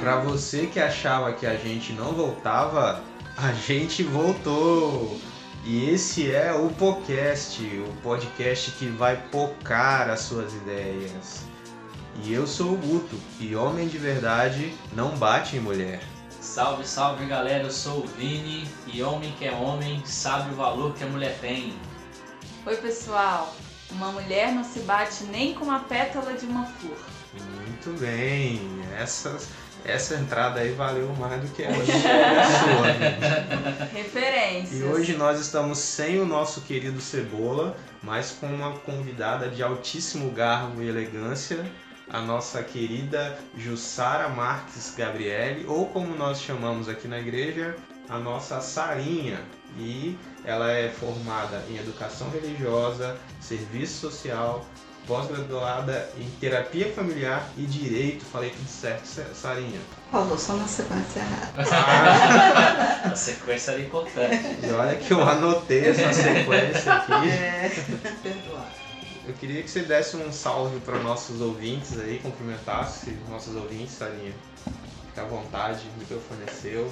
Pra você que achava que a gente não voltava, a gente voltou. E esse é o podcast, o podcast que vai pocar as suas ideias. E eu sou o Guto, e homem de verdade não bate em mulher. Salve, salve galera, eu sou o Vini e homem que é homem sabe o valor que a mulher tem. Oi pessoal, uma mulher não se bate nem com a pétala de uma flor. Muito bem, essas, essa entrada aí valeu mais do que a sua. Referências. E hoje nós estamos sem o nosso querido Cebola, mas com uma convidada de altíssimo garbo e elegância, a nossa querida Jussara Marques Gabriele, ou como nós chamamos aqui na igreja, a nossa Sarinha. E ela é formada em educação religiosa, serviço social, pós-graduada em terapia familiar e direito. Falei tudo certo, Sarinha? Falou só na sequência errada. Ah, A sequência era importante. e olha que eu anotei essa sequência aqui. É, perdoar. Eu queria que você desse um salve para nossos ouvintes aí, cumprimentasse nossos ouvintes, Sarinha. Fica à vontade, o microfone é seu.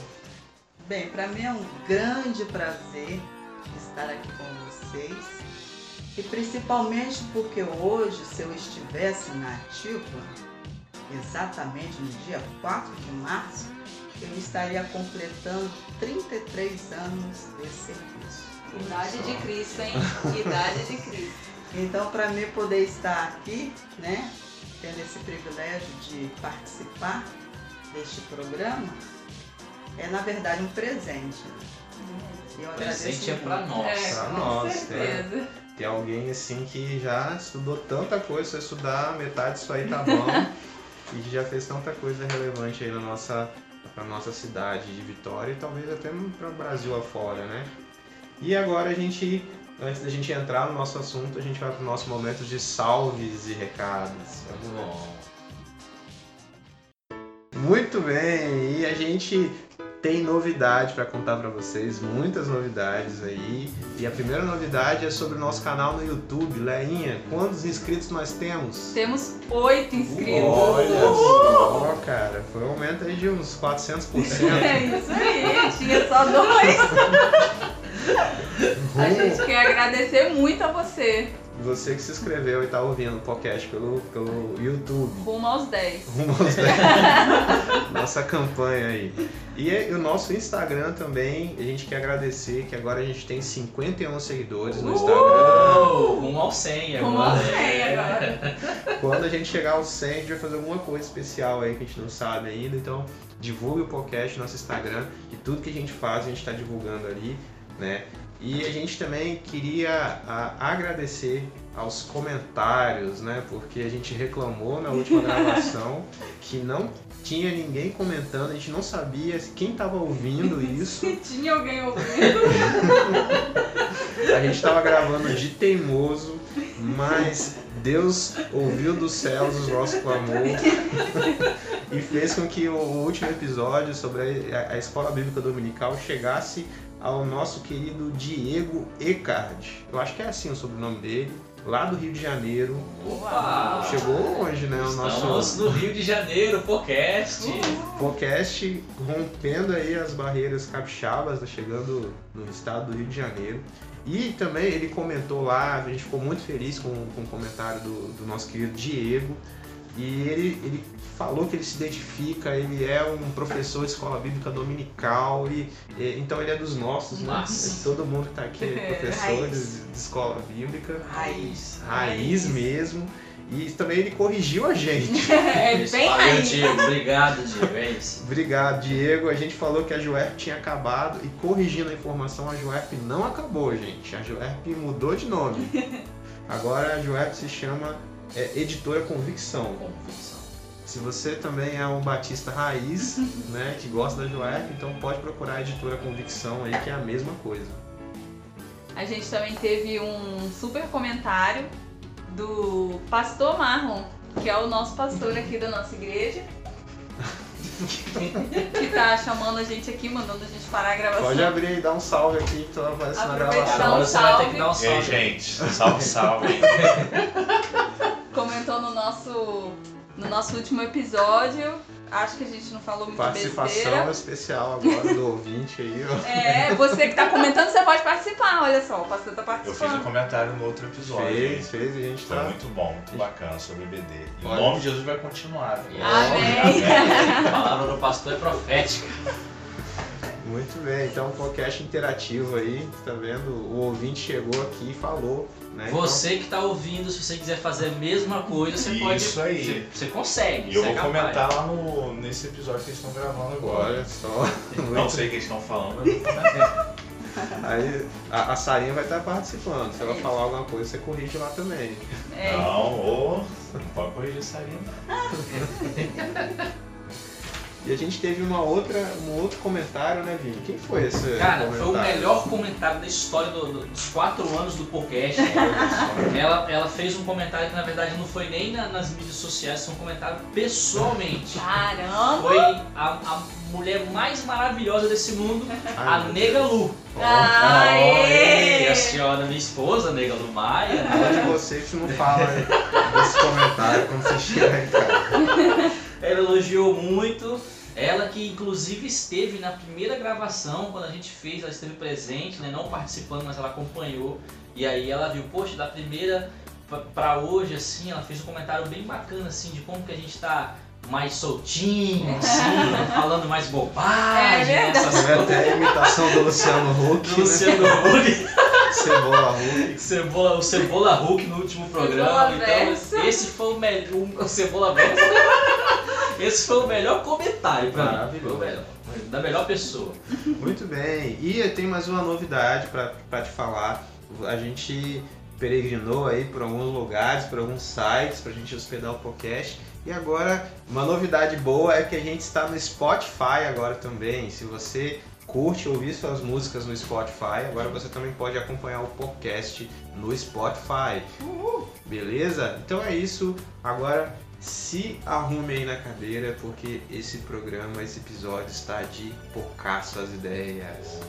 Bem, para mim é um grande prazer estar aqui com vocês. E principalmente porque hoje, se eu estivesse na ativa, exatamente no dia 4 de março, eu estaria completando 33 anos de serviço. Idade de Cristo, hein? Idade de Cristo. Então, para mim poder estar aqui, né, tendo esse privilégio de participar deste programa, é na verdade um presente. E eu agradeço Presente é pra nós. É, pra com nós, certeza. Tem alguém assim que já estudou tanta coisa, se eu estudar metade disso aí tá bom. e que já fez tanta coisa relevante aí na nossa, pra nossa cidade de Vitória e talvez até para o Brasil afora, né? E agora a gente, antes da gente entrar no nosso assunto, a gente vai pro nosso momento de salves e recados. Vamos lá. Muito bem, e a gente tem novidade para contar para vocês, muitas novidades aí. E a primeira novidade é sobre o nosso canal no YouTube. Leinha, quantos inscritos nós temos? Temos oito inscritos. Olha só, cara, foi um aumento aí de uns 400%. É isso aí, tinha só dois. A gente quer agradecer muito a você. Você que se inscreveu e tá ouvindo o podcast pelo, pelo YouTube. Rumo aos 10. Rumo aos 10. Nossa campanha aí. E o nosso Instagram também, a gente quer agradecer que agora a gente tem 51 seguidores no Instagram. Uou, rumo ao 100 Rumo agora. aos 100 agora. Quando a gente chegar aos 100, a gente vai fazer alguma coisa especial aí que a gente não sabe ainda. Então, divulgue o podcast no nosso Instagram, que tudo que a gente faz a gente está divulgando ali, né? E a gente também queria a, agradecer aos comentários, né? Porque a gente reclamou na última gravação que não tinha ninguém comentando, a gente não sabia quem estava ouvindo isso. Se tinha alguém ouvindo. A gente estava gravando de teimoso, mas Deus ouviu dos céus o nosso clamor e fez com que o último episódio sobre a, a escola bíblica dominical chegasse ao nosso querido Diego Ecard. Eu acho que é assim o sobrenome dele, lá do Rio de Janeiro. Opa! Chegou longe, né? O Estamos nosso no Rio de Janeiro, podcast. podcast rompendo aí as barreiras capixabas, tá chegando no estado do Rio de Janeiro. E também ele comentou lá, a gente ficou muito feliz com, com o comentário do, do nosso querido Diego. E ele, ele falou que ele se identifica, ele é um professor de escola bíblica dominical, e, e- então ele é dos nossos, né? Massa. Todo mundo que tá aqui é professor Raiz. de, de escola bíblica, Raiz. raiz mesmo. E também ele corrigiu a gente. É Isso, bem valeu, raiz. Diego. Obrigado, Diego. É isso. Obrigado, Diego. A gente falou que a Juerp tinha acabado e corrigindo a informação, a Juerp não acabou, gente. A Juerp mudou de nome. Agora a Juerp se chama é, Editora Convicção. Convicção. Se você também é um batista raiz, né, que gosta da Juerp, então pode procurar a Editora Convicção aí, que é a mesma coisa. A gente também teve um super comentário do Pastor Marlon, que é o nosso pastor aqui da nossa igreja. que tá chamando a gente aqui, mandando a gente parar a gravação. Pode abrir e dar um salve aqui que tu vai aparecer na gravação. Agora um você vai ter que dar um E aí, salve. gente? Salve, salve. Comentou no nosso, no nosso último episódio acho que a gente não falou muito Participação besteira. especial agora do ouvinte aí, ó. É, você que tá comentando, você pode participar, olha só, o pastor tá Eu fiz um participando. comentário no outro episódio. Fez, fez, e a gente Foi tá. muito bom, muito bacana sobre BD. E o nome de Jesus vai continuar. viu? Amém. A palavra do pastor é profética. Muito bem, então um podcast interativo aí, tá vendo? O ouvinte chegou aqui e falou, né? Você que tá ouvindo, se você quiser fazer a mesma coisa, você pode. Isso aí. Você, você consegue. E eu vou é capaz. comentar lá no, nesse episódio que eles estão gravando Então, agora. olha só. Não sei o que eles estão falando, comentar. Aí a, a Sarinha vai estar participando. Se ela Isso. falar alguma coisa, você corrige lá também. É. Não, ô, não pode corrigir essa linha. E a gente teve uma outra, um outro comentário, né, Vini? Quem foi esse Cara, foi o comentário? melhor comentário da história do- do- dos quatro anos do podcast. ela, ela fez um comentário que na verdade não foi nem na- nas mídias sociais, foi um comentário pessoalmente. Caramba! Foi a, a mulher mais maravilhosa desse mundo, Ai, a Nega. Lu. Aê! a senhora, minha esposa, Nega Lu Maia. Fala de você que você não fala desse comentário quando você chega em casa. Ela elogiou muito. Ela que inclusive esteve na primeira gravação, quando a gente fez, ela esteve presente, né? não participando, mas ela acompanhou. E aí ela viu, poxa, da primeira pra- pra hoje, assim, ela fez um comentário bem bacana, assim, de como que a gente tá mais soltinho, assim, né? falando mais bobagem, É né? verdade. essas coisas. até a imitação do Luciano Huck, Do né? Luciano Huck. Cebola Huck. Cebola, o Cebola Hulk no último programa. Cebola então, Verso. esse foi o melhor. O Cebola Verso. Esse foi o melhor comentário pra mim. Maravilhoso. Foi o melhor. Da melhor pessoa. Muito bem. E eu tenho mais uma novidade pra pra te falar. A gente peregrinou aí por alguns lugares, por alguns sites, pra gente hospedar o podcast. E agora, uma novidade boa é que a gente está no Spotify agora também. Se você curte ouvir suas músicas no Spotify, agora você também pode acompanhar o podcast no Spotify. Beleza? Então é isso. Agora se arrume aí na cadeira, porque esse programa, esse episódio está de focar suas ideias.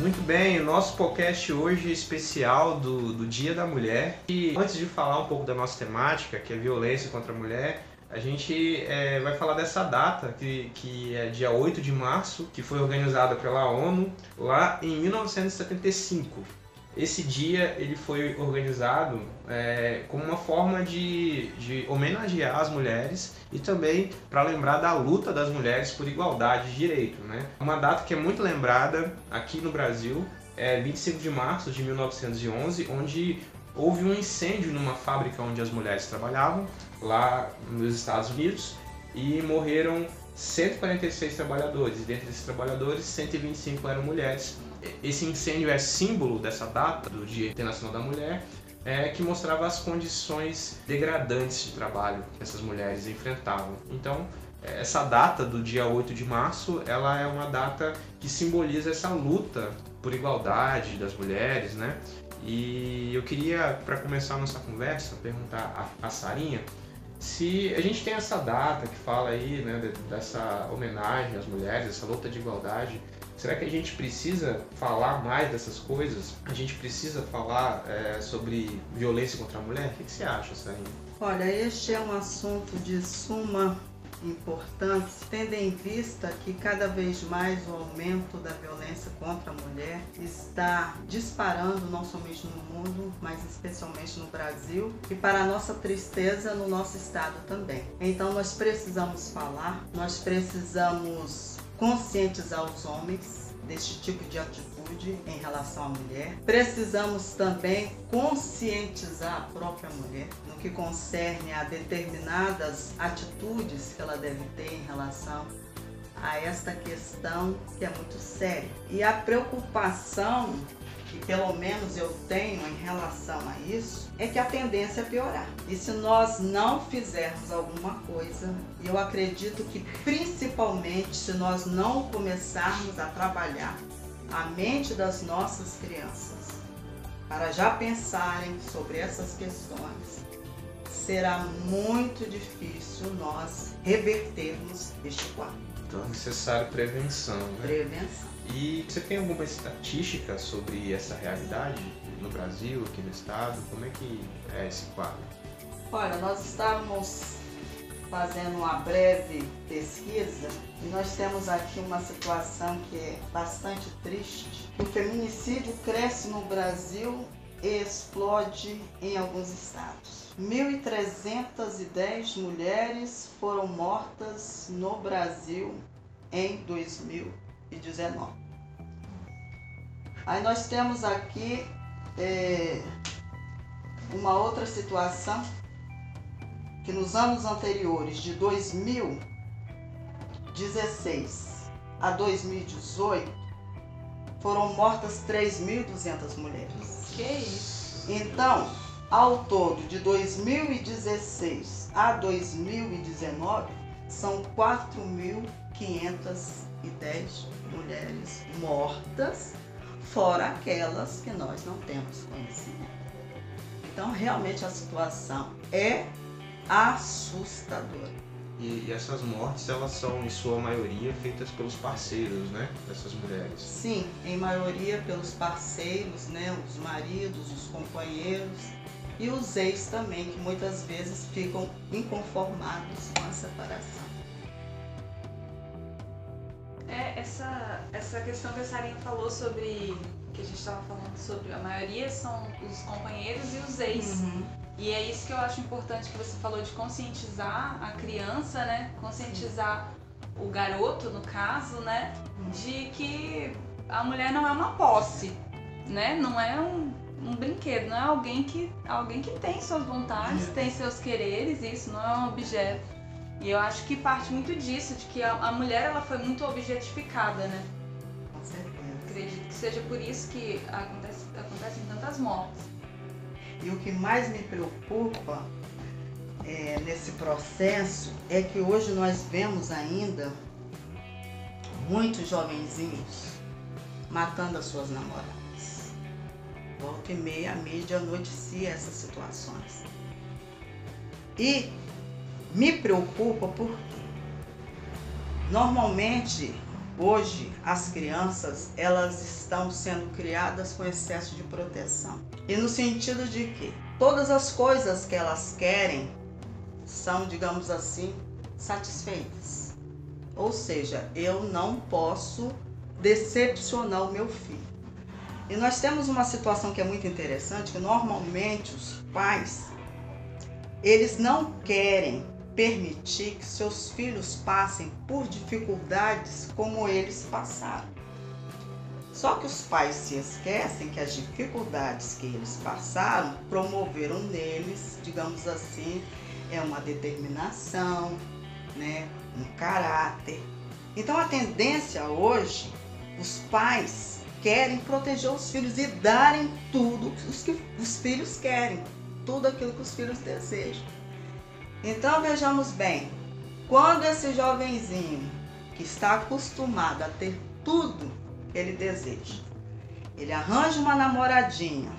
Muito bem, o nosso podcast hoje é especial do, do Dia da Mulher. E antes de falar um pouco da nossa temática, que é violência contra a mulher, a gente é, vai falar dessa data, que, que é dia 8 de março, que foi organizada pela ONU lá em 1975. Esse dia ele foi organizado é, como uma forma de, de homenagear as mulheres e também para lembrar da luta das mulheres por igualdade de direito. Né? Uma data que é muito lembrada aqui no Brasil é 25 de março de 1911, onde houve um incêndio numa fábrica onde as mulheres trabalhavam, lá nos Estados Unidos, e morreram 146 trabalhadores. Dentre esses trabalhadores, 125 eram mulheres. Esse incêndio é símbolo dessa data, do Dia Internacional da Mulher, é, que mostrava as condições degradantes de trabalho que essas mulheres enfrentavam. Então, essa data do dia 8 de março, ela é uma data que simboliza essa luta por igualdade das mulheres, né? E eu queria, para começar a nossa conversa, perguntar a, Sarinha se a gente tem essa data que fala aí, né, de- dessa homenagem às mulheres, essa luta de igualdade, será que a gente precisa falar mais dessas coisas? A gente precisa falar é, sobre violência contra a mulher? O que, você acha, Sarinha? Olha, este é um assunto de suma importância, tendo em vista que cada vez mais o aumento da violência contra a mulher está disparando não somente no mundo, mas especialmente no Brasil e para nossa tristeza no nosso estado também. Então nós precisamos falar, nós precisamos conscientizar os homens deste tipo de atitude em relação à mulher. Precisamos também conscientizar a própria mulher no que concerne a determinadas atitudes que ela deve ter em relação a esta questão que é muito séria. E a preocupação que pelo menos eu tenho em relação a isso é que a tendência é piorar. E se nós não fizermos alguma coisa, eu acredito que principalmente se nós não começarmos a trabalhar a mente das nossas crianças para já pensarem sobre essas questões, será muito difícil nós revertermos este quadro. Então é necessário prevenção, né? Prevenção. E você tem alguma estatística sobre essa realidade no Brasil, aqui no estado? Como é que é esse quadro? Olha, nós estávamos fazendo uma breve pesquisa e nós temos aqui uma situação que é bastante triste. O feminicídio cresce no Brasil e explode em alguns estados. 1.310 mulheres foram mortas no Brasil em 2019. Aí nós temos aqui é, uma outra situação que nos anos anteriores, de 2016 a 2018, foram mortas 3.200 mulheres. Que isso? Então, ao todo, de 2016 a 2019, são 4.510 mulheres mortas, fora aquelas que nós não temos conhecimento. Então, realmente a situação é assustadora. E, e essas mortes, elas são, em sua maioria, feitas pelos parceiros, né? Dessas mulheres. Sim, em maioria pelos parceiros, né, os maridos, os companheiros e os ex também, que muitas vezes ficam inconformados com a separação. Essa, essa questão que a Sarinha falou sobre. que a gente estava falando sobre a maioria são os companheiros e os ex. Uhum. E é isso que eu acho importante que você falou de conscientizar a criança, né? Conscientizar o garoto, no caso, né? De que a mulher não é uma posse, né? Não é um, um brinquedo, não é alguém que, alguém que tem suas vontades, tem seus quereres, isso não é um objeto. E eu acho que parte muito disso, de que a, a mulher ela foi muito objetificada, né? Com certeza. Acredito que seja por isso que acontece, acontecem tantas mortes. E o que mais me preocupa é, nesse processo é que hoje nós vemos ainda muitos jovenzinhos matando as suas namoradas. Volta e meia a mídia noticia essas situações. E me preocupa porque normalmente hoje as crianças elas estão sendo criadas com excesso de proteção. E no sentido de que todas as coisas que elas querem são, digamos assim, satisfeitas. Ou seja, eu não posso decepcionar o meu filho. E nós temos uma situação que é muito interessante, que normalmente os pais eles não querem permitir que seus filhos passem por dificuldades como eles passaram. Só que os pais se esquecem que as dificuldades que eles passaram promoveram neles, digamos assim, é uma determinação, né, um caráter. Então a tendência hoje, os pais querem proteger os filhos e darem tudo que os filhos querem, tudo aquilo que os filhos desejam. Então vejamos bem, quando esse jovenzinho que está acostumado a ter tudo que ele deseja, ele arranja uma namoradinha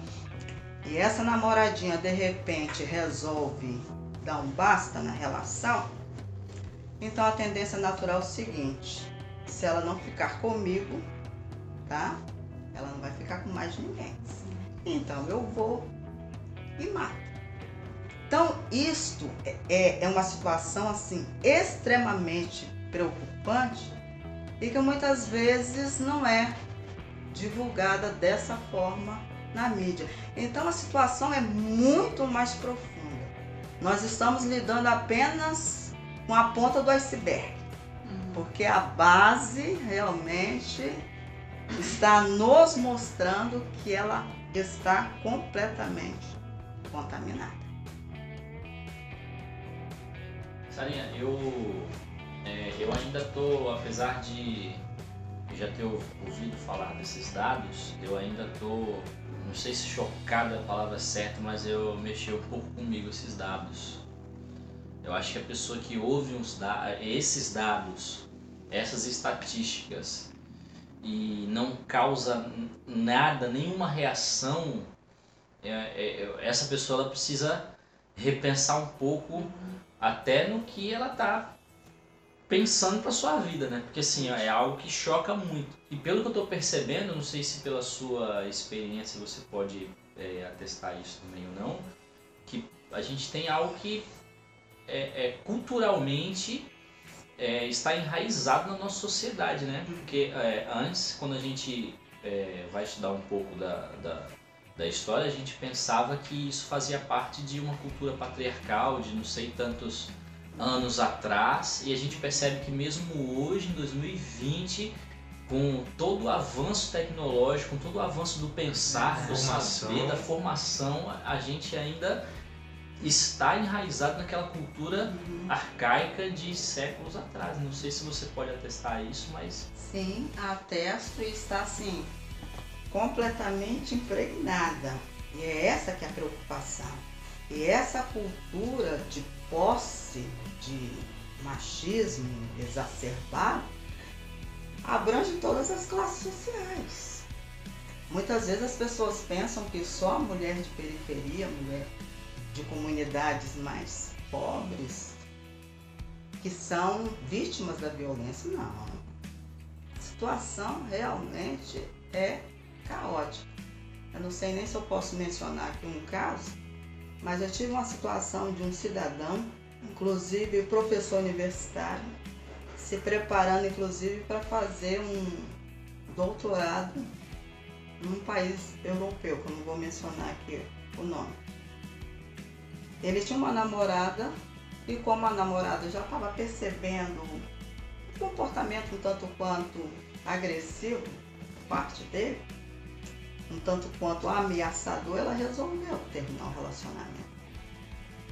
e essa namoradinha de repente resolve dar um basta na relação, então a tendência natural é o seguinte: se ela não ficar comigo, tá? Ela não vai ficar com mais ninguém. Então eu vou e mato. Então, isto é, é uma situação assim extremamente preocupante e que muitas vezes não é divulgada dessa forma na mídia. Então, a situação é muito mais profunda. Nós estamos lidando apenas com a ponta do iceberg, porque a base realmente está nos mostrando que ela está completamente contaminada. Sarinha, eu, é, eu ainda tô, apesar de já ter ouvido falar desses dados, eu ainda tô, não sei se chocado é a palavra certa, mas eu mexi um pouco comigo esses dados. Eu acho que a pessoa que ouve uns da esses dados, essas estatísticas, e não causa nada, nenhuma reação, é, é, essa pessoa ela precisa repensar um pouco até no que ela tá pensando para sua vida, né? Porque assim, é algo que choca muito. E pelo que eu tô percebendo, não sei se pela sua experiência você pode é, atestar isso também ou não, que a gente tem algo que é, é, culturalmente é, está enraizado na nossa sociedade, né? Porque é, antes, quando a gente é, vai estudar um pouco da, da, da história, a gente pensava que isso fazia parte de uma cultura patriarcal, de não sei tantos anos atrás, e a gente percebe que mesmo hoje, em 2020, com todo o avanço tecnológico, com todo o avanço do pensar, do Formação. saber, da formação, a gente ainda está enraizado naquela cultura arcaica de séculos atrás. Não sei se você pode atestar isso, mas Sim, atesto e está assim, completamente impregnada. E é essa que é a preocupação. E essa cultura de posse, de machismo exacerbado, abrange todas as classes sociais. Muitas vezes as pessoas pensam que só a mulher de periferia, mulher de comunidades mais pobres, que são vítimas da violência. Não. A situação realmente é caótica. Eu não sei nem se eu posso mencionar aqui um caso, mas eu tive uma situação de um cidadão, inclusive professor universitário, se preparando inclusive para fazer um doutorado num país europeu, que eu não vou mencionar aqui o nome. Ele tinha uma namorada e como a namorada já estava percebendo um comportamento um tanto quanto agressivo por parte dele, um tanto quanto ameaçador, ela resolveu terminar o relacionamento.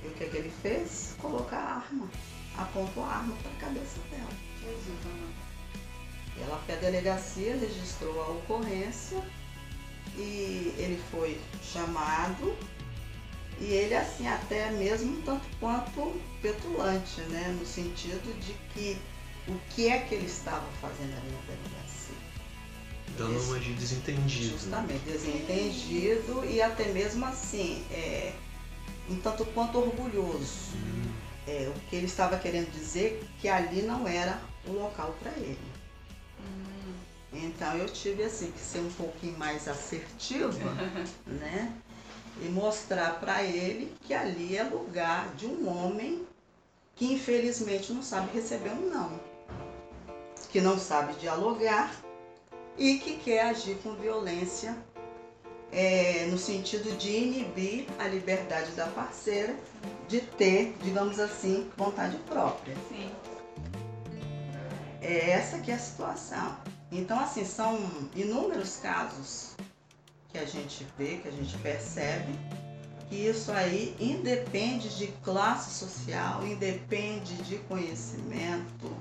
E o que, que ele fez? Colocar a arma, apontou a arma para a cabeça dela. Ela foi à delegacia, registrou a ocorrência e ele foi chamado e ele assim até mesmo tanto quanto petulante, né? No sentido de que o que é que ele estava fazendo ali na delegacia. Dando uma de desentendido. Justamente, desentendido e até mesmo assim, é, um tanto quanto orgulhoso. Hum, É, o que ele estava querendo dizer que ali não era o local para ele. Hum, Então eu tive assim que ser um pouquinho mais assertiva, né? E mostrar para ele que ali é lugar de um homem que infelizmente não sabe receber um não, que não sabe dialogar e que quer agir com violência é, no sentido de inibir a liberdade da parceira de ter, digamos assim, vontade própria. sim. É essa que é a situação. Então, assim, são inúmeros casos que a gente vê, que a gente percebe, que isso aí independe de classe social, independe de conhecimento,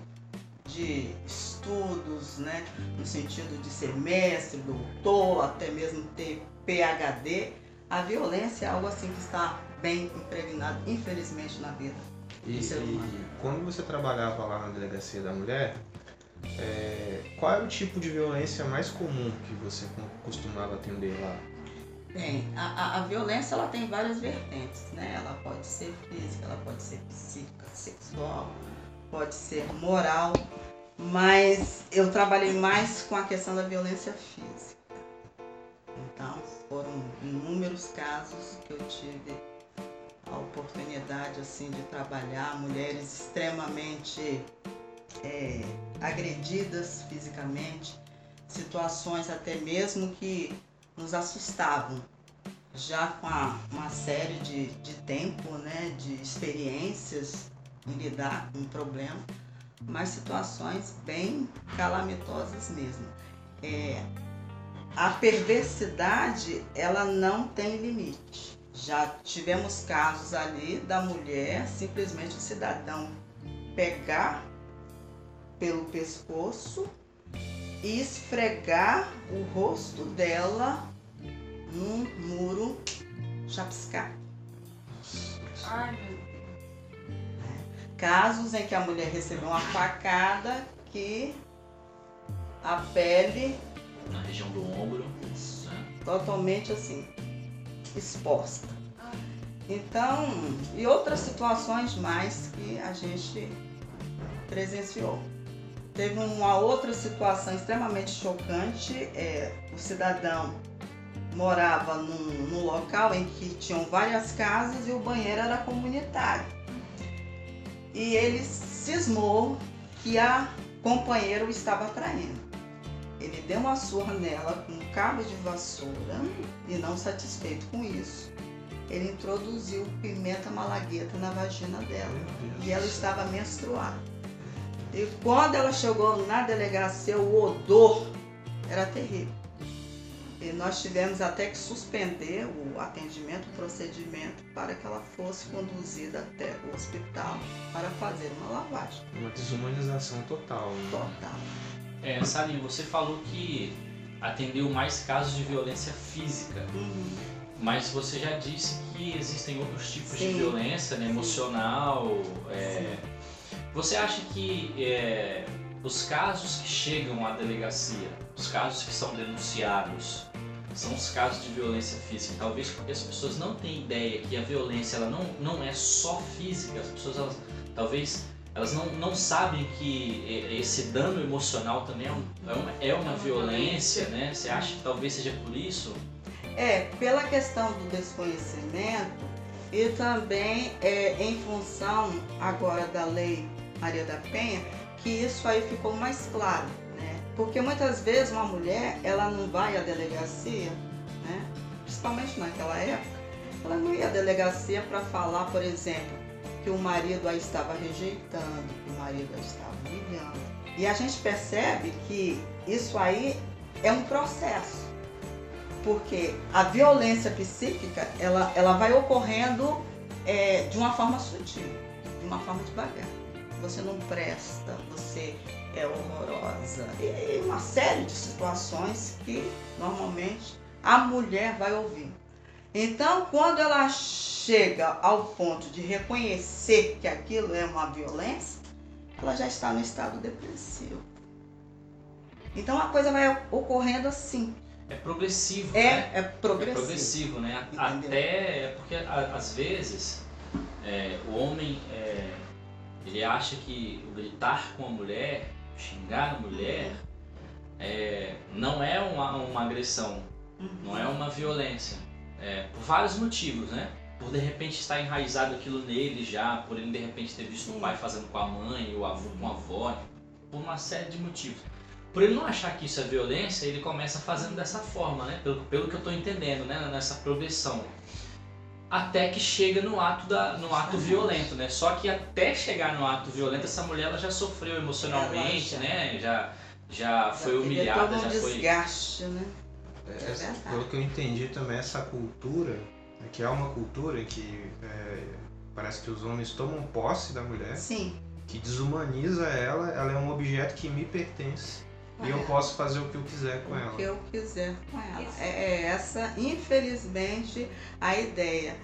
de estudos, né? No sentido de ser mestre, doutor, até mesmo ter PhD. A violência é algo assim que está bem impregnado, infelizmente, na vida. E, do ser humano. e quando você trabalhava lá na delegacia da mulher, é, qual é o tipo de violência mais comum que você co- costumava atender lá? Bem, a, a, a violência ela tem várias vertentes, né? Ela pode ser física, ela pode ser psíquica, sexual, pode ser moral, mas eu trabalhei mais com a questão da violência física. Então, foram inúmeros casos que eu tive a oportunidade assim de trabalhar mulheres extremamente é, agredidas fisicamente, situações até mesmo que nos assustavam, já com a- uma série de, de tempo, né, de experiências em lidar com o problema, mas situações bem calamitosas mesmo. É, a perversidade, ela não tem limite. Já tivemos casos ali da mulher, simplesmente o cidadão pegar pelo pescoço e esfregar o rosto dela num muro chapiscado. Ai, meu. Casos em que a mulher recebeu uma facada que a pele na região do ombro. né? totalmente assim exposta. Então, e outras situações mais que a gente presenciou. Teve uma outra situação extremamente chocante, é, o cidadão morava num, num local em que tinham várias casas e o banheiro era comunitário. E ele cismou que a companheira o estava traindo. Ele deu uma surra nela com um cabo de vassoura e não satisfeito com isso, ele introduziu pimenta malagueta na vagina dela e ela estava menstruada. E quando ela chegou na delegacia, o odor era terrível. E nós tivemos até que suspender o atendimento, o procedimento, para que ela fosse conduzida até o hospital para fazer uma lavagem Uma desumanização total. né? total. É, Sarinho, você falou que atendeu mais casos de violência física, Uhum. mas você já disse que existem outros tipos de Sim. violência, né, emocional. é, Você acha que é, os casos que chegam à delegacia, os casos que são denunciados, são os casos de violência física? Talvez porque as pessoas não têm ideia que a violência ela não, não é só física, as pessoas elas, talvez elas não, não sabem que esse dano emocional também é, é uma, é uma violência, né? Você acha que talvez seja por isso? É, pela questão do desconhecimento e também é, em função agora da lei Maria da Penha, que isso aí ficou mais claro? Porque muitas vezes uma mulher, ela não vai à delegacia, né? Principalmente naquela época, ela não ia à delegacia para falar, por exemplo, que o marido a estava rejeitando, que o marido a estava humilhando. E a gente percebe que isso aí é um processo porque a violência psíquica ela, ela vai ocorrendo é, de uma forma sutil, de uma forma devagar. Você não presta, você é horrorosa e uma série de situações que normalmente a mulher vai ouvir. Então, quando ela chega ao ponto de reconhecer que aquilo é uma violência, ela já está no estado depressivo. Então a coisa vai ocorrendo assim. É progressivo, É, né? é É progressivo. progressivo, né? Entendeu? Até é porque às vezes é, o homem é, ele acha que o gritar com a mulher, xingar a mulher, é, não é uma, uma agressão, não é uma violência. É, por vários motivos, né? Por de repente estar enraizado aquilo nele já, por ele de repente ter visto o Sim. pai fazendo com a mãe, o avô com a avó, por uma série de motivos. Por ele não achar que isso é violência, ele começa fazendo dessa forma, né? Pelo, pelo que eu estou entendendo, né? Nessa progressão. Até que chega no ato, da, no ato violento, né? Só que até chegar no ato violento, essa mulher ela já sofreu emocionalmente, Ela já- né? Já, já foi teve humilhada, um já foi. desgaste, né? É, É verdade. pelo que eu entendi também, essa cultura, né, que é uma cultura que é, parece que os homens tomam posse da mulher, Sim. que desumaniza ela, ela é um objeto que me pertence. E eu posso fazer o que eu quiser com o ela. que eu quiser com ela. Isso. É, é essa, infelizmente, a ideia.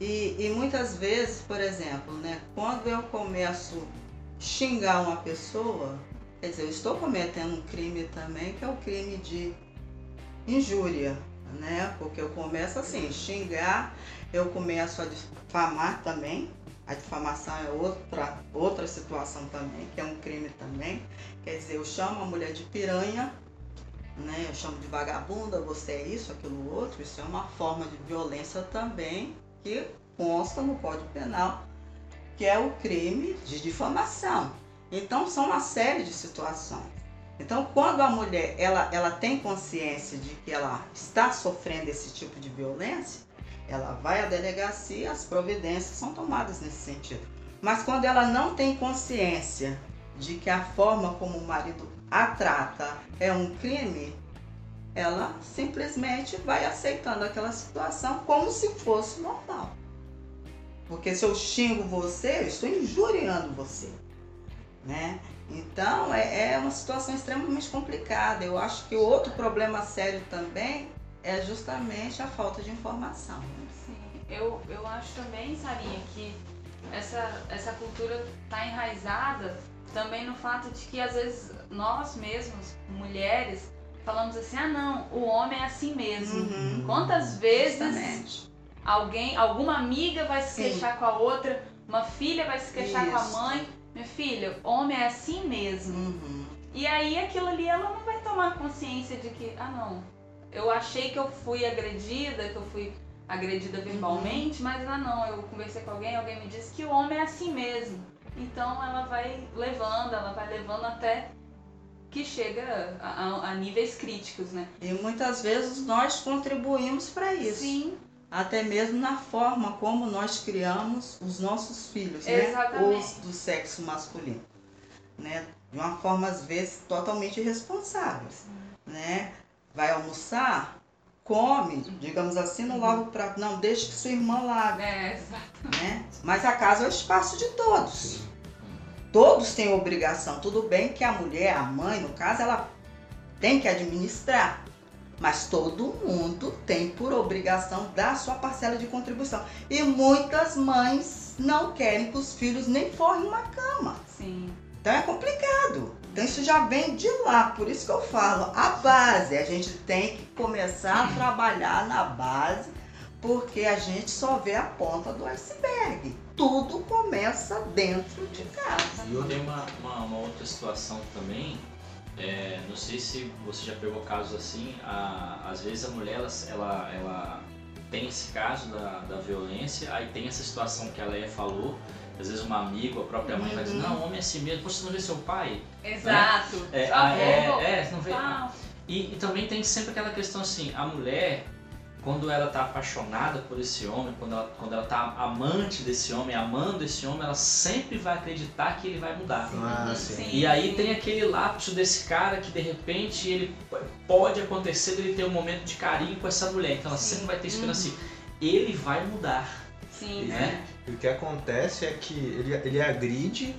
E, e muitas vezes, por exemplo, né, quando eu começo a xingar uma pessoa, quer dizer, eu estou cometendo um crime também, que é o crime de injúria, né? Porque eu começo assim, xingar, eu começo a difamar também. A difamação é outra, outra situação também, que é um crime também. Quer dizer, eu chamo a mulher de piranha, né? Eu chamo de vagabunda, você é isso, aquilo outro. Isso é uma forma de violência também que consta no Código Penal, que é o crime de difamação. Então são uma série de situações. Então quando a mulher ela, ela tem consciência de que ela está sofrendo esse tipo de violência, ela vai à delegacia, as providências são tomadas nesse sentido. Mas quando ela não tem consciência de que a forma como o marido a trata é um crime, ela simplesmente vai aceitando aquela situação como se fosse normal. Porque se eu xingo você, eu estou injuriando você. Né? Então é, é uma situação extremamente complicada. Eu acho que outro problema sério também é justamente a falta de informação. Sim, eu, eu acho também, Sarinha, que essa, essa cultura está enraizada também no fato de que às vezes nós mesmos, mulheres, falamos assim, ah não, o homem é assim mesmo. Uhum. Quantas vezes Justamente. alguém, alguma amiga vai se Sim. queixar com a outra, uma filha vai se queixar com a Isso. mãe, minha filha, homem é assim mesmo. Uhum. E aí aquilo ali ela não vai tomar consciência de que, ah não, eu achei que eu fui agredida, que eu fui agredida verbalmente, mas ah não, eu conversei com alguém, alguém me disse que o homem é assim mesmo. Então ela vai levando, ela vai levando até que chega a, a- a níveis críticos, né? E muitas vezes nós contribuímos para isso. Sim, Até mesmo na forma como nós criamos os nossos filhos, né? Exatamente. Os do sexo masculino. Né? De uma forma, às vezes, totalmente irresponsável. Né? Vai almoçar, come, digamos assim, não lava o prato. Não, deixa que sua irmã lave. é, exato. Né? Mas a casa é o espaço de todos. Todos têm obrigação. Tudo bem que a mulher, a mãe, no caso, ela tem que administrar. Mas todo mundo tem por obrigação dar sua parcela de contribuição. E muitas mães não querem que os filhos nem forem uma cama. Sim. Então é complicado. Então isso já vem de lá. Por isso que eu falo, a base. A gente tem que começar a trabalhar na base, porque a gente só vê a ponta do iceberg. Tudo começa dentro de casa. E outra Tem uma, uma, uma outra situação também, é, não sei se você já pegou casos assim, a- às vezes a mulher ela, ela, ela tem esse caso da, da violência, aí tem essa situação que a Leia falou, às vezes um amigo, a própria mãe vai dizer, Uhum. não, homem é assim mesmo, você não vê seu pai? Exato. É, ah, é, é, você não vê. Ah, E, e também tem sempre aquela questão assim, a mulher, quando ela tá apaixonada por esse homem, quando ela, quando ela tá amante desse homem, amando esse homem, ela sempre vai acreditar que ele vai mudar. Ah, sim. Sim. E aí tem aquele lapso desse cara que de repente ele pode acontecer dele ter um momento de carinho com essa mulher. Então ela Sim. sempre vai ter esperança assim, ele vai mudar. sim, né? E o que acontece é que ele, ele agride,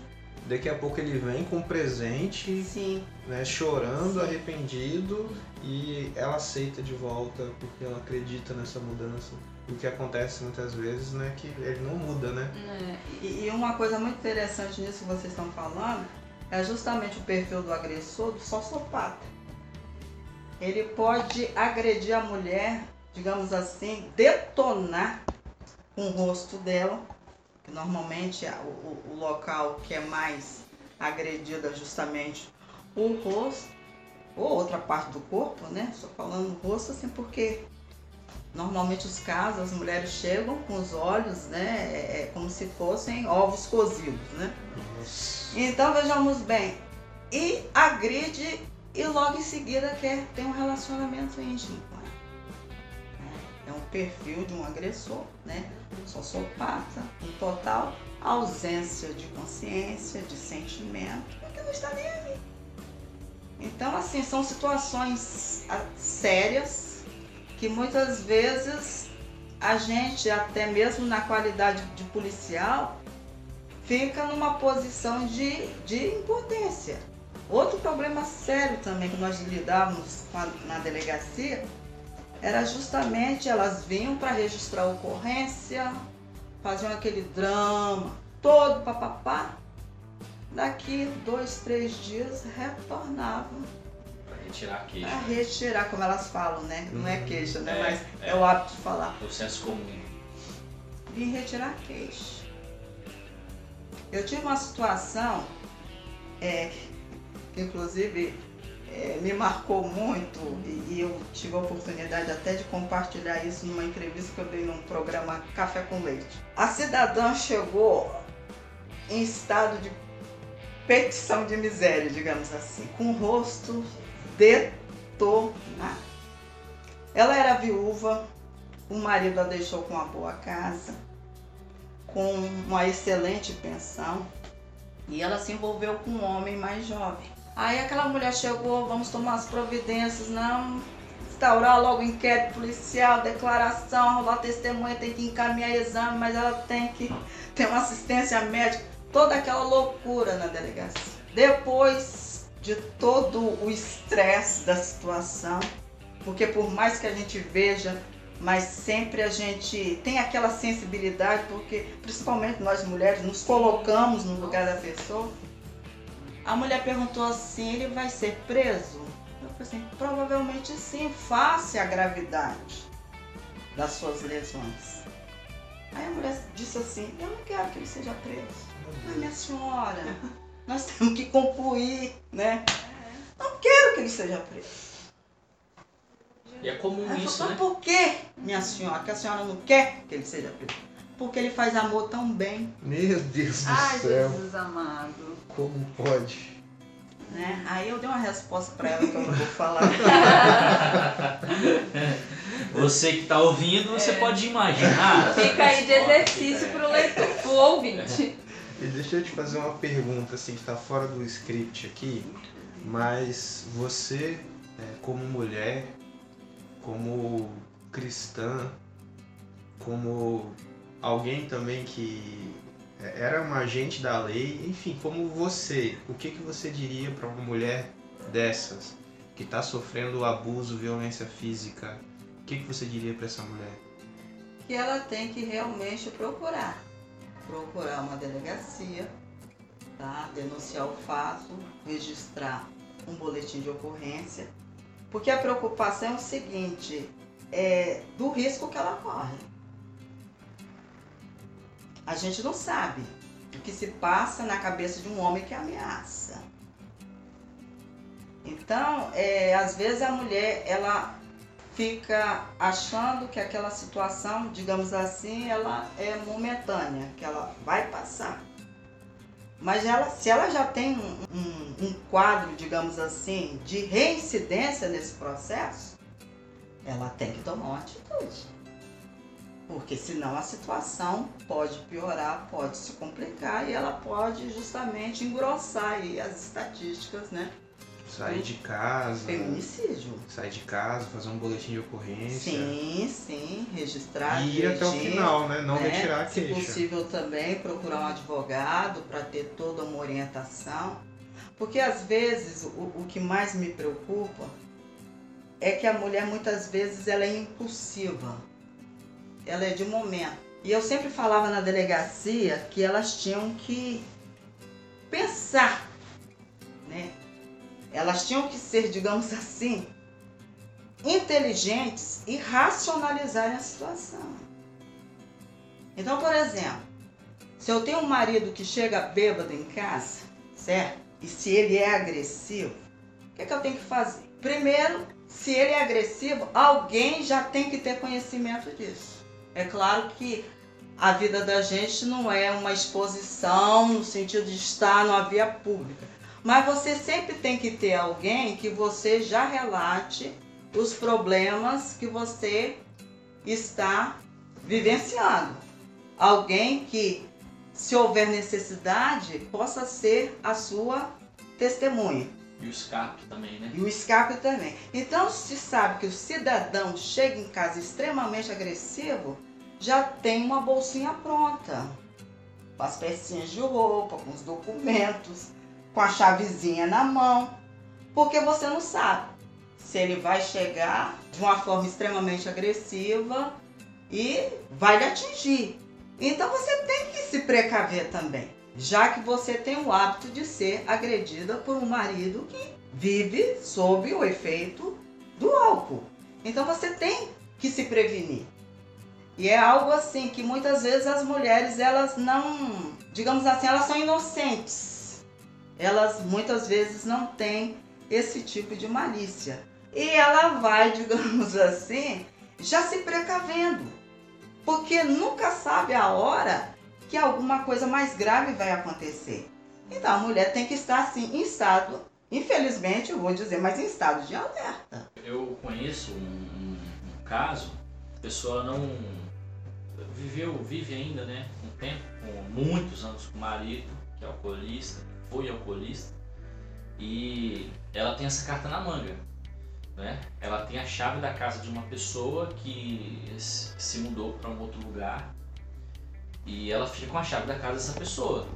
daqui a pouco ele vem com um presente, Sim. né, chorando, arrependido, e ela aceita de volta porque ela acredita nessa mudança. O que acontece muitas vezes né, que ele não muda, né? É, E, e uma coisa muito interessante nisso que vocês estão falando é justamente o perfil do agressor do sociopata. Ele pode agredir a mulher, digamos assim, detonar com o rosto dela, normalmente o, o- local que é mais agredido é justamente o rosto, ou outra parte do corpo, né? Estou falando rosto assim porque Normalmente os casos, as mulheres chegam com os olhos, né, é, é como se fossem ovos cozidos, né? Então vejamos bem, e agride e logo em seguida quer ter um relacionamento íntimo com. É um perfil de um agressor, né? Um sociopata, com total ausência de consciência, de sentimento, porque não está nem aí. Então, assim, são situações ah, sérias que muitas vezes a gente, até mesmo na qualidade de policial, fica numa posição de, de impotência. Outro problema sério também que nós lidávamos na delegacia era justamente elas vinham para registrar a ocorrência, faziam aquele drama todo, papapá. Daqui dois, três dias retornavam Pra retirar a queixa. para retirar, como elas falam, né? Não é Uhum. queixa, né? É, Mas é. é o hábito de falar. O senso comum. Vim retirar a queixa. Eu tive uma situação é, que inclusive é, me marcou muito e, e eu tive a oportunidade até de compartilhar isso numa entrevista que eu dei num programa Café com Leite. A cidadã chegou em estado de petição de miséria, digamos assim, com o rosto detonado. Ela era viúva, o marido a deixou com uma boa casa, com uma excelente pensão, e ela se envolveu com um homem mais jovem. Aí aquela mulher chegou, vamos tomar as providências, não instaurar logo inquérito policial, declaração, rolar testemunha, tem que encaminhar exame, mas ela tem que ter uma assistência médica, toda aquela loucura na delegacia. Depois de todo o estresse da situação, porque por mais que a gente veja, mas sempre a gente tem aquela sensibilidade, porque principalmente nós mulheres nos colocamos no lugar da pessoa. A mulher perguntou assim: ele vai ser preso? Eu falei assim: provavelmente sim, face a gravidade das suas lesões. Aí a mulher disse assim: eu não quero que ele seja preso. Mas minha senhora, nós temos que concluir, né? Não quero que ele seja preso. E é comum Ela isso, falou, né? mas por que, minha senhora, que a senhora não quer que ele seja preso? porque ele faz amor tão bem, Meu Deus do Ai, céu, Jesus amado. Como pode? né? Aí eu dei uma resposta pra ela que eu não vou falar. Você que tá ouvindo, você É. pode imaginar. Fica aí de exercício pro leitor, pro ouvinte. E deixa eu te fazer uma pergunta assim que tá fora do script aqui, mas você, é, como mulher, como cristã, como alguém também que era uma agente da lei, enfim, como você, o que, que você diria para uma mulher dessas que está sofrendo abuso, violência física? O que, que você diria para essa mulher? que ela tem que realmente procurar. Procurar uma delegacia, tá? denunciar o fato, registrar um boletim de ocorrência. Porque a preocupação é o seguinte, é do risco que ela corre. A gente não sabe o que se passa na cabeça de um homem que ameaça. Então, é, às vezes a mulher, ela fica achando que aquela situação, digamos assim, ela é momentânea, que ela vai passar. Mas ela, se ela já tem um, um- um quadro, digamos assim, de reincidência nesse processo, ela tem que tomar uma atitude. Porque senão a situação pode piorar, pode se complicar e ela pode justamente engrossar aí as estatísticas, né? Sair de casa, Feminicídio. sair de casa, fazer um boletim de ocorrência. Sim, sim, registrar. E ir até o final, né? Não né? retirar a Se queixa. possível também procurar um advogado para ter toda uma orientação. Porque às vezes o, o que mais me preocupa é que a mulher muitas vezes ela é impulsiva. Ela é de momento. E eu sempre falava na delegacia que elas tinham que pensar, né? Elas tinham que ser, digamos assim, inteligentes e racionalizarem a situação. Então, por exemplo, se eu tenho um marido que chega bêbado em casa, certo? E se ele é agressivo, o que, que eu tenho que fazer? Primeiro, se ele é agressivo, alguém já tem que ter conhecimento disso. É claro que a vida da gente não é uma exposição no sentido de estar numa via pública. Mas você sempre tem que ter alguém que você já relate os problemas que você está vivenciando. Alguém que, se houver necessidade, possa ser a sua testemunha. E o escape também, né? E o escape também. Então, se sabe que o cidadão chega em casa extremamente agressivo, já tem uma bolsinha pronta. Com as pecinhas de roupa, com os documentos, com a chavezinha na mão. Porque você não sabe se ele vai chegar de uma forma extremamente agressiva e vai lhe atingir. Então você tem que se precaver também, já que você tem o hábito de ser agredida por um marido que vive sob o efeito do álcool. Então você tem que se prevenir. E é algo assim que muitas vezes as mulheres elas não, digamos assim, elas são inocentes. Elas muitas vezes não têm esse tipo de malícia. E ela vai, digamos assim, já se precavendo. Porque nunca sabe a hora que alguma coisa mais grave vai acontecer. Então a mulher tem que estar assim em estado, infelizmente eu vou dizer, mas em estado de alerta. Eu conheço um, um- um caso, a pessoa não viveu, vive ainda, né? Um tempo, com muitos anos com o marido, que é alcoolista, foi alcoolista, e ela tem essa carta na manga. Né? Ela tem a chave da casa de uma pessoa que se mudou para um outro lugar e ela fica com a chave da casa dessa pessoa.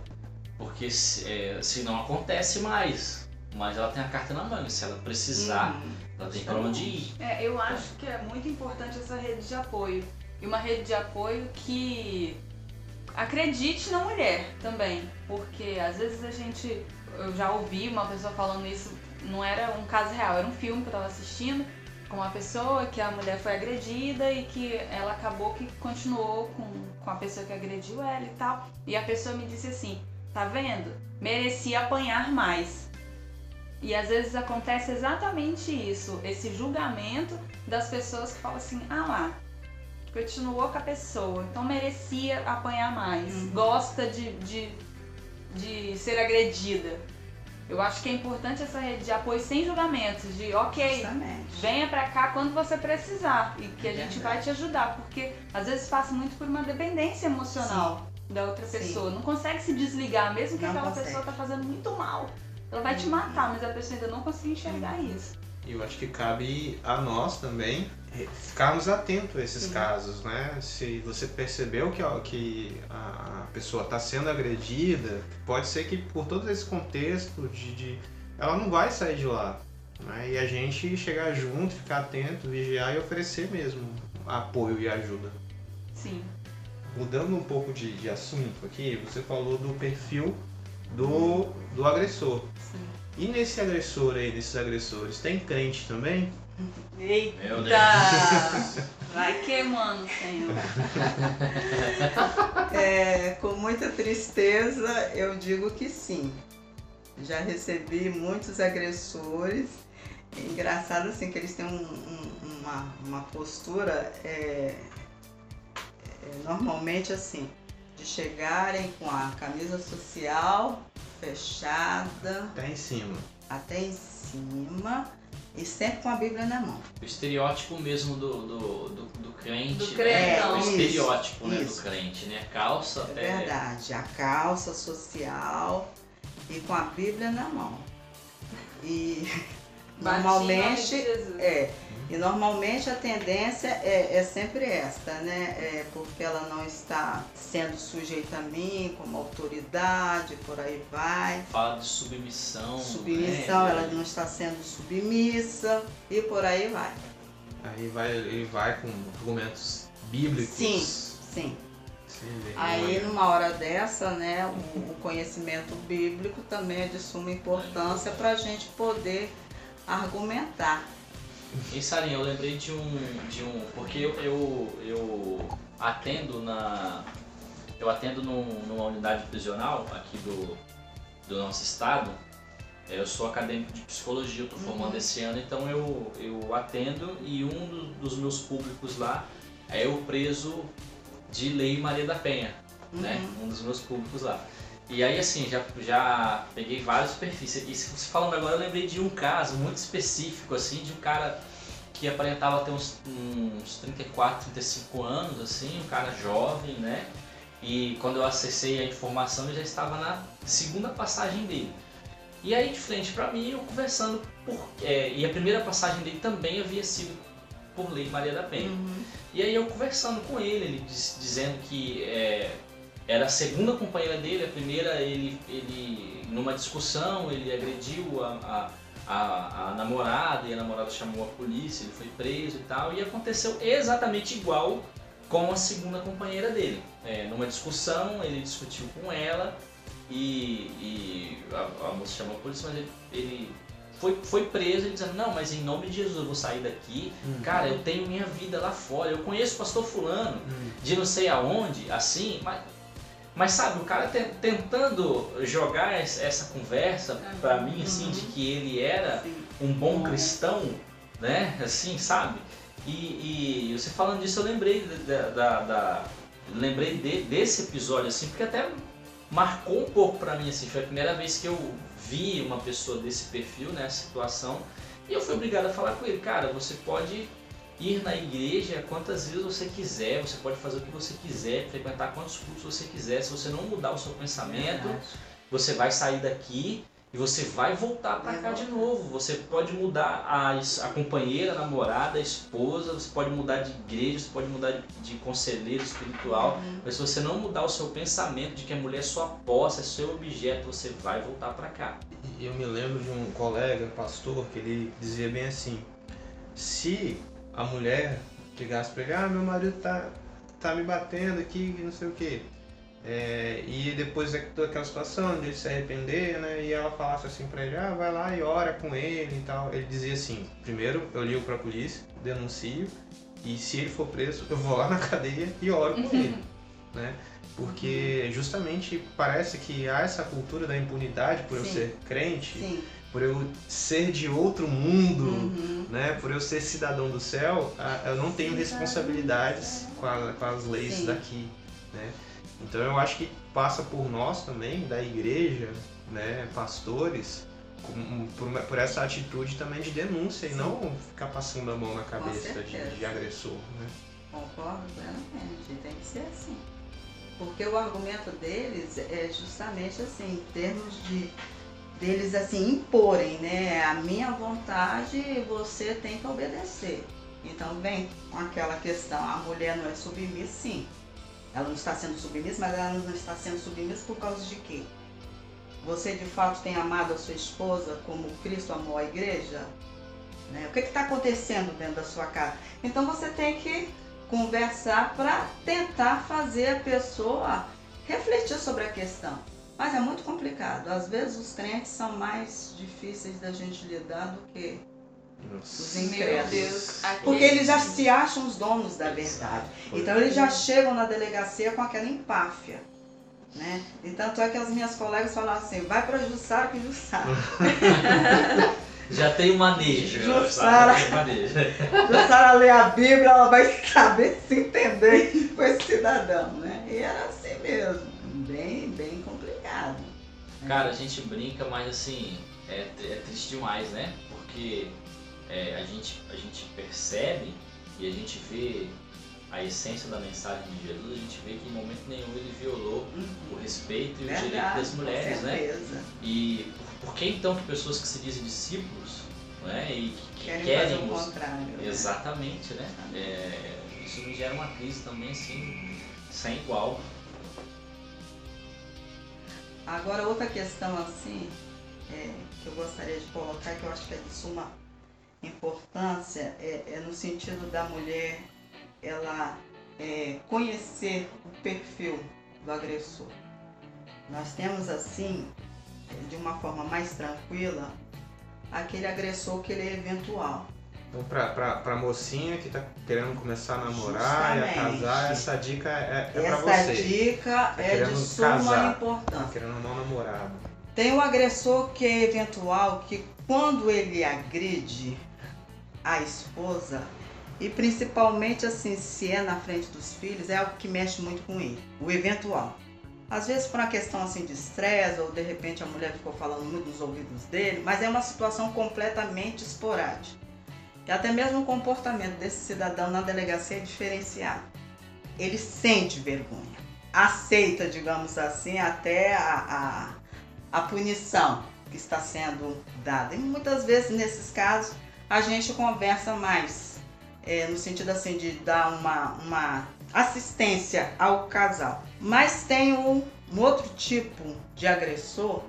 Porque se, é, se não acontece mais, mas ela tem a carta na manga, se ela precisar, Hum. ela tem para onde ir. É, eu acho que é muito importante essa rede de apoio. E uma rede de apoio que acredite na mulher também. Porque às vezes a gente. Eu já ouvi uma pessoa falando isso, não era um caso real, era um filme que eu tava assistindo com uma pessoa que a mulher foi agredida e que ela acabou que continuou com, com a pessoa que agrediu ela e tal. E a pessoa me disse assim: tá vendo? Merecia apanhar mais. E às vezes acontece exatamente isso, esse julgamento das pessoas que falam assim, ah lá, continuou com a pessoa, então merecia apanhar mais, Uhum. gosta de, de, de ser agredida. Eu acho que é importante essa rede de apoio sem julgamentos, de ok, Justamente. venha pra cá quando você precisar e que a É gente verdade. vai te ajudar, porque às vezes passa muito por uma dependência emocional da outra Sim. pessoa. Não consegue se desligar, mesmo que Não aquela consegue. pessoa tá fazendo muito mal. Ela vai te Uhum. matar, mas a pessoa ainda não conseguiu enxergar isso. E eu acho que cabe a nós também ficarmos atentos a esses Sim. casos, né? Se você percebeu que, a- que a pessoa está sendo agredida, pode ser que por todo esse contexto de, de- ela não vai sair de lá. Né? E a gente chegar junto, ficar atento, vigiar e oferecer mesmo apoio e ajuda. Sim. Mudando um pouco de, de assunto aqui, você falou do perfil do, do agressor. Sim. E nesse agressor aí, nesses agressores, tem crente também? Eita! Meu Deus. Vai queimando, Senhor. É, com muita tristeza, eu digo que sim. Já recebi muitos agressores. É engraçado assim que eles têm um- um- uma, uma postura é, é, normalmente assim, de chegarem com a camisa social fechada Tá em cima. até em cima e sempre com a Bíblia na mão. O estereótipo mesmo do, do, do, do crente. Do né? crentão. O Isso, estereótipo né, do isso. crente, né? Calça É até. verdade, a calça social e com a Bíblia na mão. E Bati em nome de normalmente Jesus. é. E normalmente a tendência é, é sempre esta, né? É porque ela não está sendo sujeita a mim como autoridade, por aí vai. Fala de submissão. Submissão, né? ela não está sendo submissa e por aí vai. Aí vai, ele vai com argumentos bíblicos. Sim. Sim. Aí numa hora dessa, né, o, o conhecimento bíblico também é de suma importância para a gente poder argumentar. E Sarinha, eu lembrei de um. De um porque eu, eu, eu atendo na. Eu atendo num- numa unidade prisional aqui do, do nosso estado. É, Eu sou acadêmico de psicologia, eu estou formando Uhum. esse ano, então eu, eu atendo e um do- dos meus públicos lá é o preso de lei Maria da Penha, né? Uhum. Um dos meus públicos lá. E aí assim, já, já peguei vários perfis. E se você falando agora, eu lembrei de um caso muito específico, assim, de um cara que aparentava ter uns, uns 34, 35 anos, assim, um cara jovem, né? E quando eu acessei a informação, ele já estava na segunda passagem dele. E aí de frente para mim, eu conversando, por, é, e a primeira passagem dele também havia sido por lei Maria da Penha. Uhum. E aí eu conversando com ele, ele diz- dizendo que é, era a segunda companheira dele, a primeira ele, ele numa discussão, ele agrediu a, a, a, a namorada e a namorada chamou a polícia, ele foi preso e tal, e aconteceu exatamente igual com a segunda companheira dele. É, numa discussão, ele discutiu com ela e, e a, a moça chamou a polícia, mas ele, ele foi, foi preso e dizendo, não, mas em nome de Jesus eu vou sair daqui Hum. Cara, eu tenho minha vida lá fora. Eu conheço o pastor fulano Hum. de não sei aonde, assim, mas, mas sabe, o cara te- tentando jogar es- essa conversa pra mim, assim, Uhum. de que ele era um bom Bom. cristão, né? Assim, sabe? E, e você falando disso, eu lembrei da, da- da- lembrei de- desse episódio, assim, porque até marcou um pouco pra mim, assim, foi a primeira vez que eu vi uma pessoa desse perfil, nessa situação, e eu fui obrigado a falar com ele, cara, você pode ir na igreja quantas vezes você quiser, você pode fazer o que você quiser, frequentar quantos cultos você quiser, se você não mudar o seu pensamento, Verdade. você vai sair daqui e você vai voltar pra Vai cá de novo. Você pode mudar a, a companheira, a namorada, a esposa, você pode mudar de igreja, você pode mudar de, de conselheiro espiritual. Uhum. Mas se você não mudar o seu pensamento de que a mulher é sua posse, é seu objeto, você vai voltar pra cá. E eu me lembro de um colega, pastor, que ele dizia bem assim: se a mulher chegasse pra ele, ah, meu marido tá, tá me batendo aqui, não sei o quê. É, e depois da- daquela situação de ele se arrepender, né? E ela falasse assim pra ele, ah, vai lá e ora com ele e tal. Ele dizia assim, primeiro eu ligo pra polícia, denuncio, e se ele for preso, eu vou lá na cadeia e oro com ele. Né? Porque justamente parece que há essa cultura da impunidade por eu Sim. ser crente, Sim. Por eu ser de outro mundo, Uhum. né? Por eu ser cidadão do céu, eu não tenho responsabilidades com, a- com as leis Sim. daqui, né? Então eu acho que passa por nós também, da igreja, né, pastores, com- por, por essa atitude também de denúncia e não ficar passando a mão na cabeça de, de agressor, né? Concordo plenamente, tem que ser assim. Porque o argumento deles é justamente assim, em termos de deles assim imporem, né? A minha vontade você tem que obedecer. Então vem com aquela questão, a mulher não é submissa, sim. Ela não está sendo submissa, mas ela não está sendo submissa por causa de quê? Você de fato tem amado a sua esposa como Cristo amou a igreja? Né? O que está acontecendo dentro da sua casa? Então você tem que conversar para tentar fazer a pessoa refletir sobre a questão. Mas é muito complicado. Às vezes os crentes são mais difíceis da gente lidar do que os Nossa. Incrédulos. Porque eles já se acham os donos da verdade. Então eles já chegam na delegacia com aquela empáfia. Né? E tanto é que as minhas colegas falavam assim, vai para Jussara que Jussara. Já tem o manejo. Jussara. Jussara lê a Bíblia, ela vai saber se entender com esse cidadão. Né? E era assim mesmo. Bem, bem complicado. Cara, a gente brinca, mas assim, é, é triste demais, né? Porque é, a, gente, a gente percebe e a gente vê a essência da mensagem de Jesus, a gente vê que em momento nenhum ele violou o respeito e o direito Verdade, das mulheres, com né? E por, por que então que pessoas que se dizem discípulos, né? E que, que Querem, querem, fazer o os- contrário. né? Exatamente, né? É, isso me gera uma crise também, assim, sem igual. Agora, outra questão assim, é, que eu gostaria de colocar, que eu acho que é de suma importância, é, é no sentido da mulher ela é, conhecer o perfil do agressor. Nós temos assim, de uma forma mais tranquila, aquele agressor que ele é eventual. Então, pra, pra, pra mocinha que tá querendo começar a namorar e a Justamente. casar, essa dica é, é pra Essa você. dica Tá é de suma casar. Tá importância. querendo arrumar um namorado. Tem o agressor que é eventual, que quando ele agride a esposa, e principalmente assim, se é na frente dos filhos, é algo que mexe muito com ele, o eventual. Às vezes por uma questão assim de estresse, ou de repente a mulher ficou falando muito nos ouvidos dele, mas é uma situação completamente esporádica. E até mesmo o comportamento desse cidadão na delegacia é diferenciado. Ele sente vergonha, aceita, digamos assim, até a, a, a punição que está sendo dada. E muitas vezes, nesses casos, a gente conversa mais, é, no sentido assim de dar uma, uma assistência ao casal. Mas tem um, um outro tipo de agressor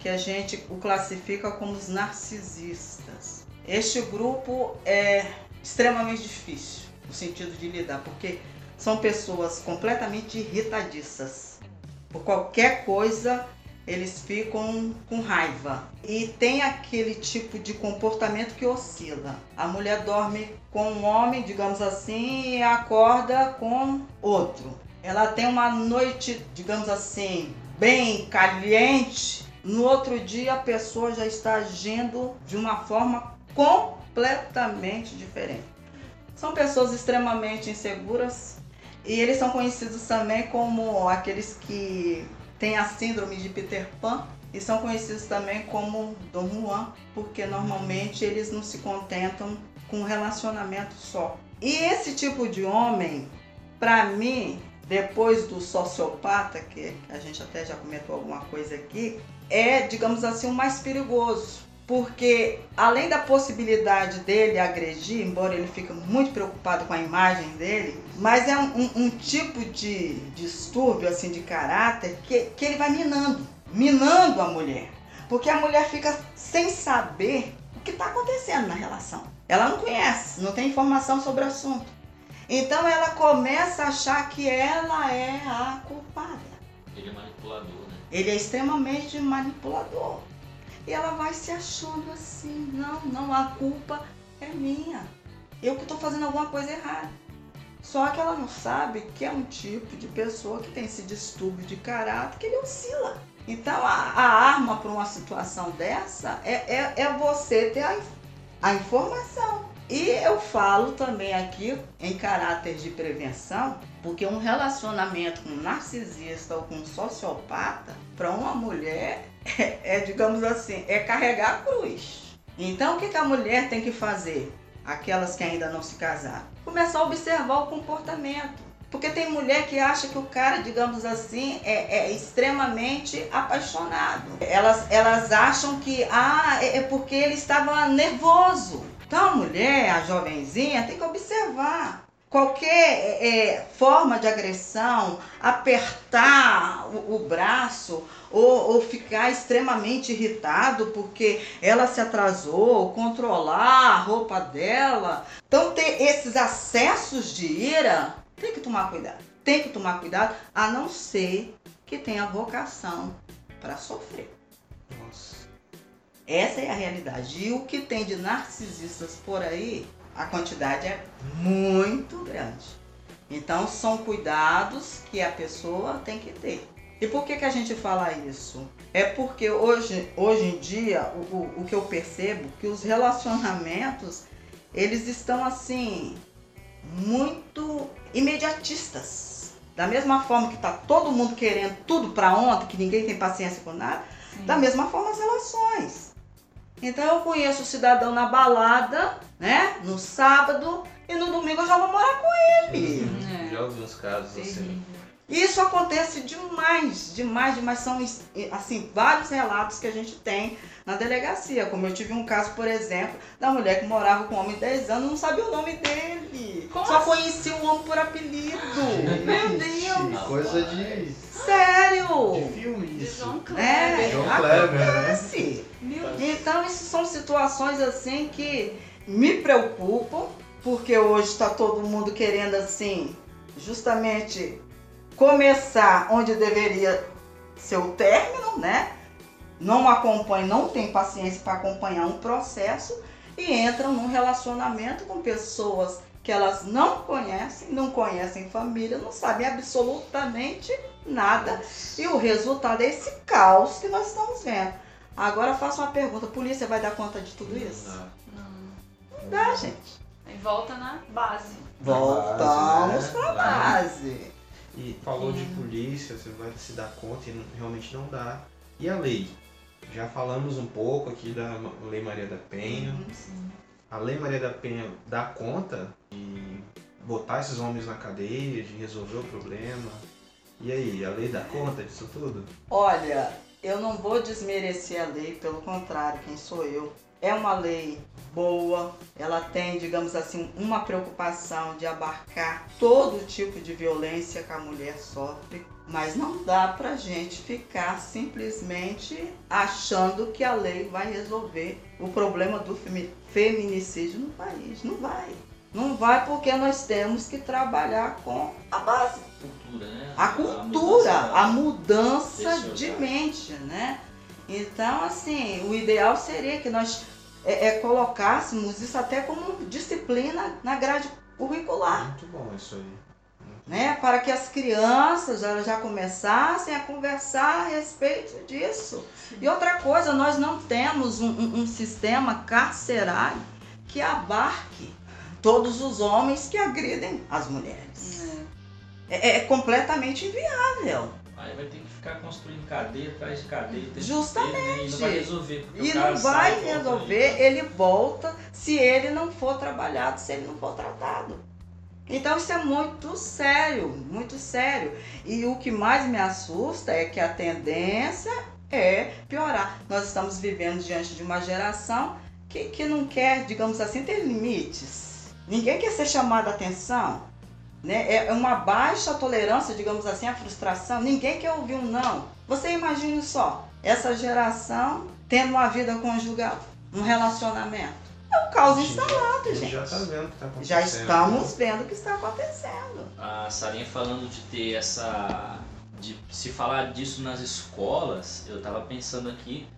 que a gente o classifica como os narcisistas. Este grupo é extremamente difícil no sentido de lidar, porque são pessoas completamente irritadiças. Por qualquer coisa, eles ficam com raiva. E tem aquele tipo de comportamento que oscila. A mulher dorme com um homem, digamos assim, e acorda com outro. Ela tem uma noite, digamos assim, bem caliente. No outro dia, a pessoa já está agindo de uma forma completamente diferente. São pessoas extremamente inseguras e eles são conhecidos também como aqueles que têm a síndrome de Peter Pan e são conhecidos também como Dom Juan, porque normalmente eles não se contentam com um relacionamento só. E esse tipo de homem, para mim, depois do sociopata, que a gente até já comentou alguma coisa aqui, é, digamos assim, o mais perigoso. Porque além da possibilidade dele agredir, embora ele fique muito preocupado com a imagem dele, mas é um, um- um tipo de distúrbio assim de caráter que, que ele vai minando, minando a mulher. Porque a mulher fica sem saber o que está acontecendo na relação. Ela não conhece, não tem informação sobre o assunto. Então ela começa a achar que ela é a culpada. Ele é manipulador, né? Ele é extremamente manipulador. E ela vai se achando assim, não, não, a culpa é minha. Eu que estou fazendo alguma coisa errada. Só que ela não sabe que é um tipo de pessoa que tem esse distúrbio de caráter que ele oscila. Então a, a arma para uma situação dessa é, é, é você ter a, a informação. E eu falo também aqui em caráter de prevenção, porque um relacionamento com um narcisista ou com um sociopata, para uma mulher, é, é, digamos assim, é carregar a cruz. Então o que, que a mulher tem que fazer? Aquelas que ainda não se casaram. Começar a observar o comportamento. Porque tem mulher que acha que o cara, digamos assim, é, é extremamente apaixonado. Elas, elas acham que ah, é é porque ele estava nervoso. Então a mulher, a jovenzinha, tem que observar. Qualquer é, é, forma de agressão, apertar o, o braço ou, ou ficar extremamente irritado porque ela se atrasou, controlar a roupa dela. Então ter esses acessos de ira, tem que tomar cuidado. Tem que tomar cuidado, a não ser que tenha vocação para sofrer. Nossa. Essa é a realidade. E o que tem de narcisistas por aí, a quantidade é muito grande. Então são cuidados que a pessoa tem que ter. E por que, que a gente fala isso? É porque hoje, hoje em dia, o, o, o que eu percebo que os relacionamentos, eles estão assim, muito imediatistas. Da mesma forma que tá todo mundo querendo tudo para ontem, que ninguém tem paciência com nada, Sim. da mesma forma as relações. Então eu conheço o cidadão na balada, né? No sábado e no domingo eu já vou morar com ele. É. Já ouvi uns casos assim. Isso acontece demais, demais, demais. São assim vários relatos que a gente tem na delegacia. Como eu tive um caso, por exemplo, da mulher que morava com um homem de 10 anos, não sabia o nome dele. Como Só assim? conhecia o homem por apelido. Meu Deus! Coisa de, Sério! de filme De isso. João É, Kleber. João Kleber, né? acontece. Meu Deus. Então, isso são situações assim que me preocupam, porque hoje está todo mundo querendo assim, justamente começar onde deveria ser o término, né? Não acompanha, não tem paciência para acompanhar um processo e entram num relacionamento com pessoas que elas não conhecem, não conhecem família, não sabem absolutamente nada. E o resultado é esse caos que nós estamos vendo. Agora eu faço uma pergunta: a polícia vai dar conta de tudo isso? Ah, Não. Não dá, gente. Aí volta na base. Voltamos né? pra Lá. base. E falou de polícia, você vai se dar conta e não- realmente não dá. E a lei? Já falamos um pouco aqui da Lei Maria da Penha. Sim. A Lei Maria da Penha dá conta de botar esses homens na cadeia, de resolver o problema. E aí, a lei dá conta disso tudo? Olha, eu não vou desmerecer a lei, pelo contrário, quem sou eu? É uma lei boa, ela tem, digamos assim, uma preocupação de abarcar todo tipo de violência que a mulher sofre, mas não dá pra gente ficar simplesmente achando que a lei vai resolver o problema do femi- feminicídio no país. Não vai. Não vai porque nós temos que trabalhar com a base Cultura, né? a cultura, a mudança Desse de olhar. mente, né? Então, assim, o ideal seria que nós é, é, colocássemos isso até como disciplina na grade curricular, Muito bom isso aí. né? Para que as crianças já, já começassem a conversar a respeito disso. E outra coisa, nós não temos um, um- um sistema carcerário que abarque todos os homens que agridem as mulheres. É. É, é completamente inviável. Aí vai ter que ficar construindo cadeia atrás de cadeia. Justamente. né? E não vai resolver. E não sai vai volta resolver, ali. ele volta se ele não for trabalhado, se ele não for tratado. Então isso é muito sério, muito sério. E o que mais me assusta é que a tendência é piorar. Nós estamos vivendo diante de uma geração que, que não quer, digamos assim, ter limites. Ninguém quer ser chamado a atenção. Né? É uma baixa tolerância, digamos assim, à frustração. Ninguém quer ouvir um não. Você imagine só, essa geração tendo uma vida conjugal, um relacionamento. É um caos instalado, A gente gente. já tá vendo o que tá acontecendo. Já estamos vendo o que está acontecendo. A Sarinha falando de ter essa. de se falar disso nas escolas, eu tava pensando aqui,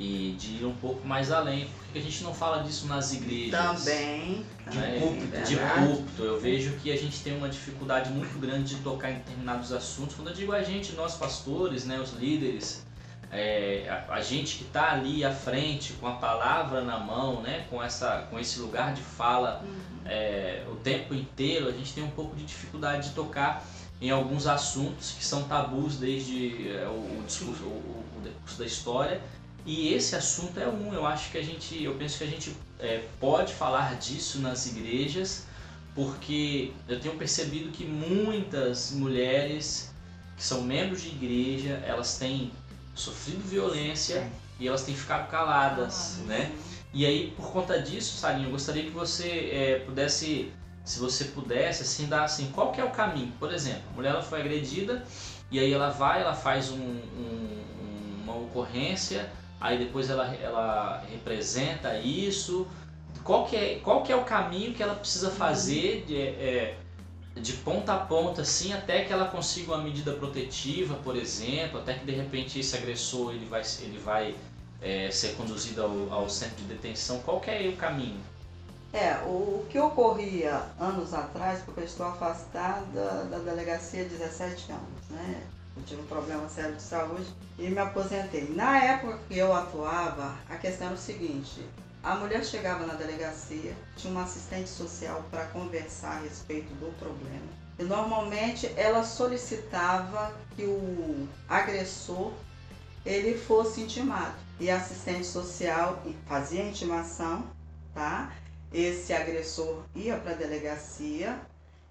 e de ir um pouco mais além. Por que a gente não fala disso nas igrejas? Também. De né? púlpito, de verdade. púlpito. Eu vejo que a gente tem uma dificuldade muito grande de tocar em determinados assuntos. Quando eu digo a gente, nós pastores, né, os líderes, é, a, a gente que está ali à frente com a palavra na mão, né, com, essa, com esse lugar de fala é, o tempo inteiro, a gente tem um pouco de dificuldade de tocar em alguns assuntos que são tabus desde é, o, o discurso, o, o- o decurso da história. E esse assunto é um, eu acho que a gente, eu penso que a gente é, pode falar disso nas igrejas, porque eu tenho percebido que muitas mulheres que são membros de igreja, elas têm sofrido violência e elas têm ficado caladas, Ah, né? E aí, por conta disso, Sarinho, eu gostaria que você é, pudesse, se você pudesse, assim, dar assim, qual que é o caminho? Por exemplo, a mulher ela foi agredida e aí ela vai, ela faz um- um- uma ocorrência, aí depois ela, ela representa isso. Qual que, é, qual que é o caminho que ela precisa fazer de, é, de ponta a ponta, assim, até que ela consiga uma medida protetiva, por exemplo, até que de repente esse agressor ele vai, ele vai é, ser conduzido ao, ao centro de detenção? Qual que é o caminho? É, o que ocorria anos atrás, porque eu estou afastada da delegacia há 17 anos, né? Eu tive um problema sério de saúde e me aposentei. Na época que eu atuava, a questão era o seguinte: a mulher chegava na delegacia, tinha uma assistente social para conversar a respeito do problema. E normalmente ela solicitava que o agressor ele fosse intimado. E a assistente social fazia a intimação, tá? Esse agressor ia para a delegacia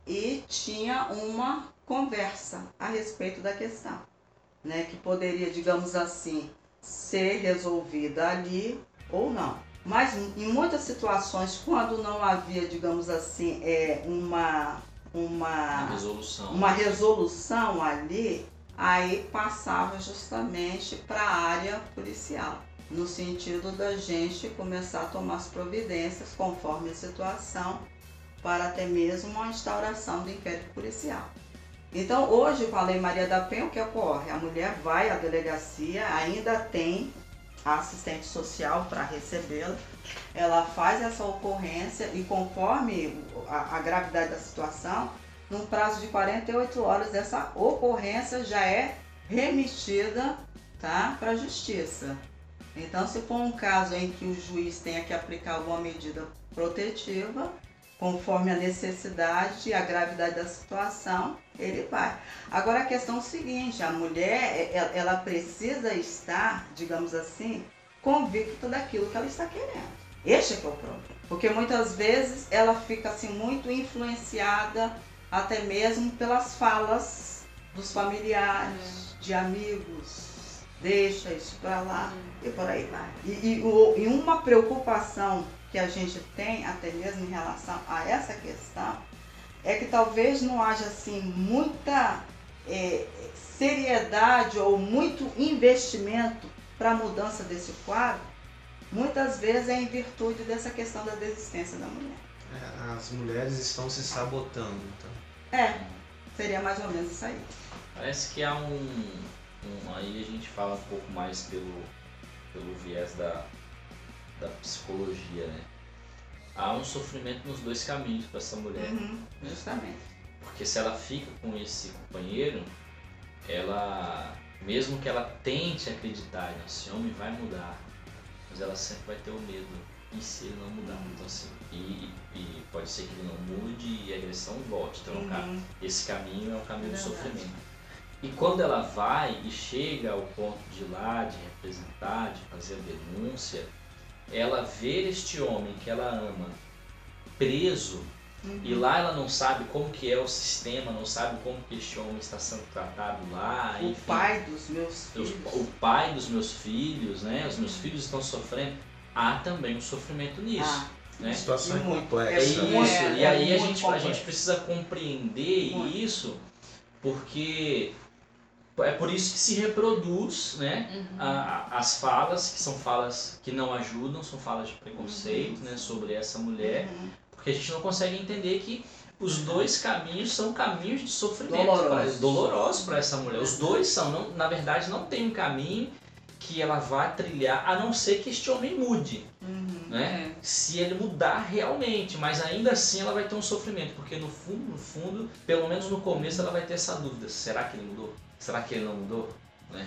e tinha uma conversa a respeito da questão, né, que poderia, digamos assim, ser resolvida ali ou não. Mas em muitas situações, quando não havia, digamos assim, é, uma, A uma, resolução. uma resolução ali, aí passava justamente para a área policial no sentido da gente começar a tomar as providências conforme a situação, para até mesmo uma instauração do inquérito policial. Então, hoje, com a Lei Maria da Penha, o que ocorre? A mulher vai à delegacia, ainda tem a assistente social para recebê-la, ela faz essa ocorrência e, conforme a, a gravidade da situação, num prazo de 48 horas, essa ocorrência já é remetida tá, para a justiça. Então, se for um caso em que o juiz tenha que aplicar alguma medida protetiva, conforme a necessidade e a gravidade da situação, ele vai. Agora, a questão é o seguinte: a mulher, ela- ela precisa estar, digamos assim, convicta daquilo que ela está querendo. Este é que é o problema. Porque muitas vezes ela fica assim muito influenciada até mesmo pelas falas dos familiares, de amigos. Deixa isso pra lá e por aí vai. E, e o- e uma preocupação que a gente tem, até mesmo em relação a essa questão, é que talvez não haja assim muita é, seriedade ou muito investimento para a mudança desse quadro. Muitas vezes é em virtude dessa questão da desistência da mulher. É, As mulheres estão se sabotando, então. É, seria mais ou menos isso aí. Parece que há um, um- Aí a gente fala um pouco mais pelo, pelo viés da, da psicologia, né? Há um sofrimento nos dois caminhos para essa mulher. Uhum, justamente. Porque se ela fica com esse companheiro, ela, mesmo que ela tente acreditar, "Não, esse homem vai mudar, mas ela sempre vai ter o medo. E se ele não mudar? Então, assim, e, e pode ser que ele não mude e a agressão volte. Então, cara, Uhum. esse caminho é o caminho do Verdade. sofrimento. E quando ela vai e chega ao ponto de ir lá, de representar, de fazer a denúncia, ela ver este homem que ela ama preso Uhum. e lá ela não sabe como que é o sistema, não sabe como que este homem está sendo tratado lá, O enfim. pai dos meus Os- filhos. o pai dos meus filhos, né? Os meus filhos estão sofrendo. Há também um sofrimento nisso, Ah, né? A situação é Muito. complexa. É É isso, muito- e é aí a muito gente, a gente precisa compreender Muito. isso, porque é por isso que se reproduz, né? Uhum. a- a- as falas, que são falas que não ajudam, são falas de preconceito, né? Sobre essa mulher, uhum. porque a gente não consegue entender que os dois caminhos são caminhos de sofrimento, Dolorosos. pra- dolorosos para essa mulher. Os dois são, não, na verdade, não tem um caminho que ela vai trilhar, a não ser que este homem mude, Uhum. né? É. Se ele mudar realmente, mas ainda assim ela vai ter um sofrimento, porque no fundo, no fundo, pelo menos no começo ela vai ter essa dúvida, será que ele mudou? Será que ele não mudou? Né?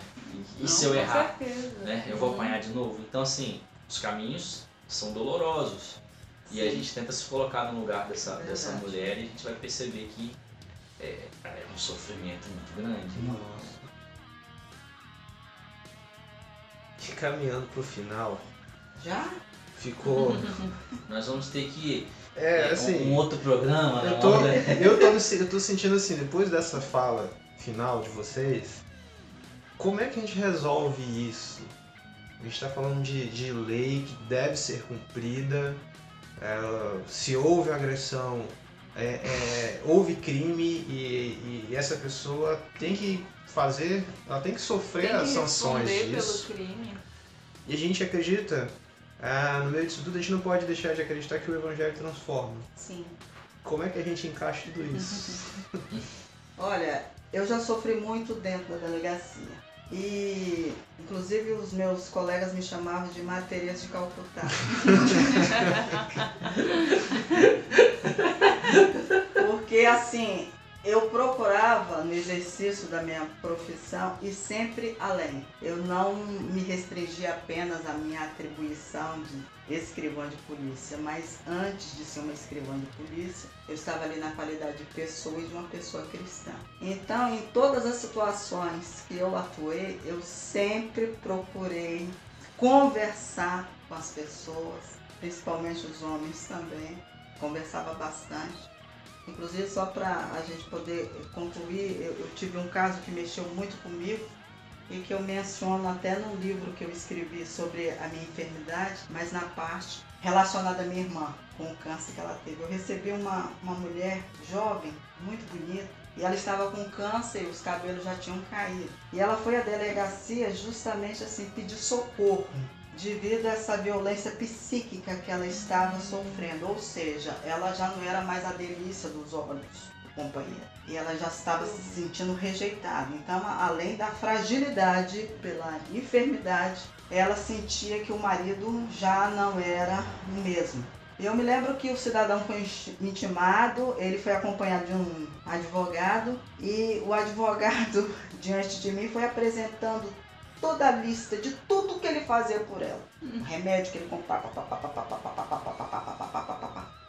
E, e se eu Não, com errar? certeza. né? Eu vou Uhum. apanhar de novo. Então, assim, os caminhos são dolorosos. E a Sim. gente tenta se colocar no lugar dessa, dessa Verdade. mulher e a gente vai perceber que é, é um sofrimento muito grande. Nossa. E caminhando pro final, Já? ficou. Nós vamos ter que É, um- assim. um outro programa, né? Eu tô, Uma outra- eu, tô, eu tô sentindo assim, depois dessa fala final de vocês, como é que a gente resolve isso? A gente tá falando de, de lei que deve ser cumprida, é, se houve agressão, é, é, houve crime e, e essa pessoa tem que fazer, ela tem que sofrer Tem as que sanções responder disso. pelo crime. E a gente acredita, ah, no meio disso tudo, a gente não pode deixar de acreditar que o Evangelho transforma. Sim. Como é que a gente encaixa tudo isso? Olha, eu já sofri muito dentro da delegacia. E, inclusive, os meus colegas me chamavam de Materias de Calcutá. Porque, assim, eu procurava no exercício da minha profissão e sempre além. Eu não me restringia apenas à minha atribuição de escrivã de polícia, mas antes de ser uma escrivã de polícia, eu estava ali na qualidade de pessoa e de uma pessoa cristã. Então, em todas as situações que eu atuei, eu sempre procurei conversar com as pessoas, principalmente os homens também. Conversava bastante. Inclusive, só para a gente poder concluir, eu, eu tive um caso que mexeu muito comigo e que eu menciono até no livro que eu escrevi sobre a minha enfermidade, mas na parte relacionada à minha irmã, com o câncer que ela teve. Eu recebi uma, uma mulher jovem, muito bonita, e ela estava com câncer e os cabelos já tinham caído. E ela foi à delegacia justamente assim pedir socorro devido a essa violência psíquica que ela estava sofrendo, ou seja, ela já não era mais a delícia dos olhos companheira. E ela já estava se sentindo rejeitada. Então, além da fragilidade pela enfermidade, ela sentia que o marido já não era o mesmo. Eu me lembro que o cidadão foi intimado, ele foi acompanhado de um advogado e o advogado diante de mim foi apresentando toda a lista de tudo que ele fazia por ela. O remédio que ele comprava.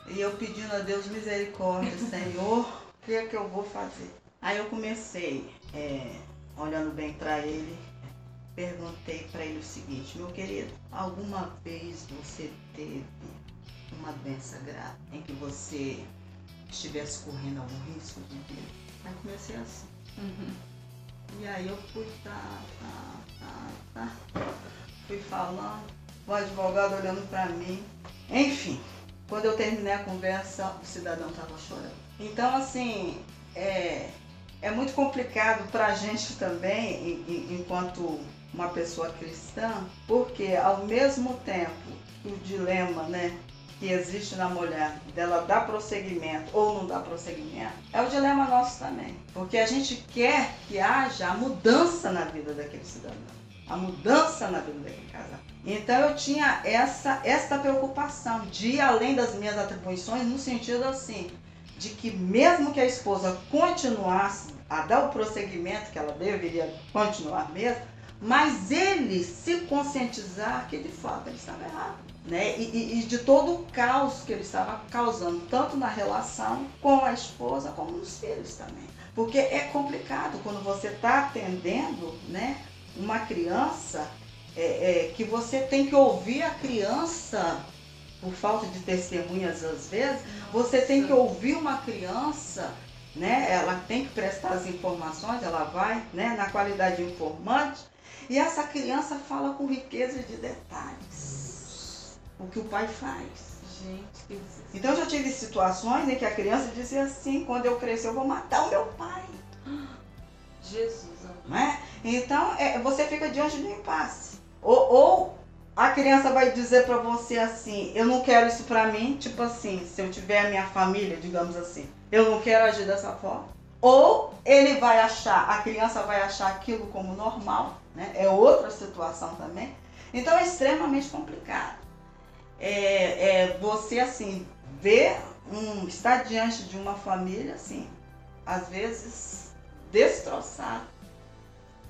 E eu pedindo a Deus misericórdia, Senhor, o que é que eu vou fazer? Aí eu comecei, é, olhando bem para ele, perguntei para ele o seguinte, meu querido, alguma vez você teve uma doença grave em que você estivesse correndo algum risco de vida? Aí comecei assim. Uhum. E aí eu fui, tá, tá, tá, tá. Fui falando, o advogado olhando pra mim. Enfim, quando eu terminei a conversa, o cidadão tava chorando. Então, assim, é, é muito complicado pra gente também, enquanto uma pessoa cristã, porque ao mesmo tempo o dilema, né, que existe na mulher, dela dar prosseguimento ou não dar prosseguimento, é o dilema nosso também. Porque a gente quer que haja a mudança na vida daquele cidadão, a mudança na vida daquele casal. Então eu tinha essa, essa preocupação de ir além das minhas atribuições, no sentido assim, de que mesmo que a esposa continuasse a dar o prosseguimento que ela deveria continuar mesmo, mas ele se conscientizar que de fato ele estava errado né? E, e- e de todo o caos que ele estava causando, tanto na relação com a esposa como nos filhos também. Porque é complicado quando você está atendendo né, uma criança é, é, que você tem que ouvir a criança, por falta de testemunhas às vezes, você tem que ouvir uma criança, né? Ela tem que prestar as informações, ela vai, né, na qualidade de informante, e essa criança fala com riqueza de detalhes. O que o pai faz. Gente. Então eu já tive situações em que a criança dizia assim, quando eu crescer eu vou matar o meu pai. Jesus. amado. Não é? Então é, você fica diante do impasse. Ou, ou a criança vai dizer pra você assim, eu não quero isso pra mim, tipo assim, se eu tiver a minha família, digamos assim, eu não quero agir dessa forma. ou ele vai achar, a criança vai achar aquilo como normal, né? É outra situação também. Então é extremamente complicado. É, é você assim ver um estar diante de uma família assim, às vezes destroçado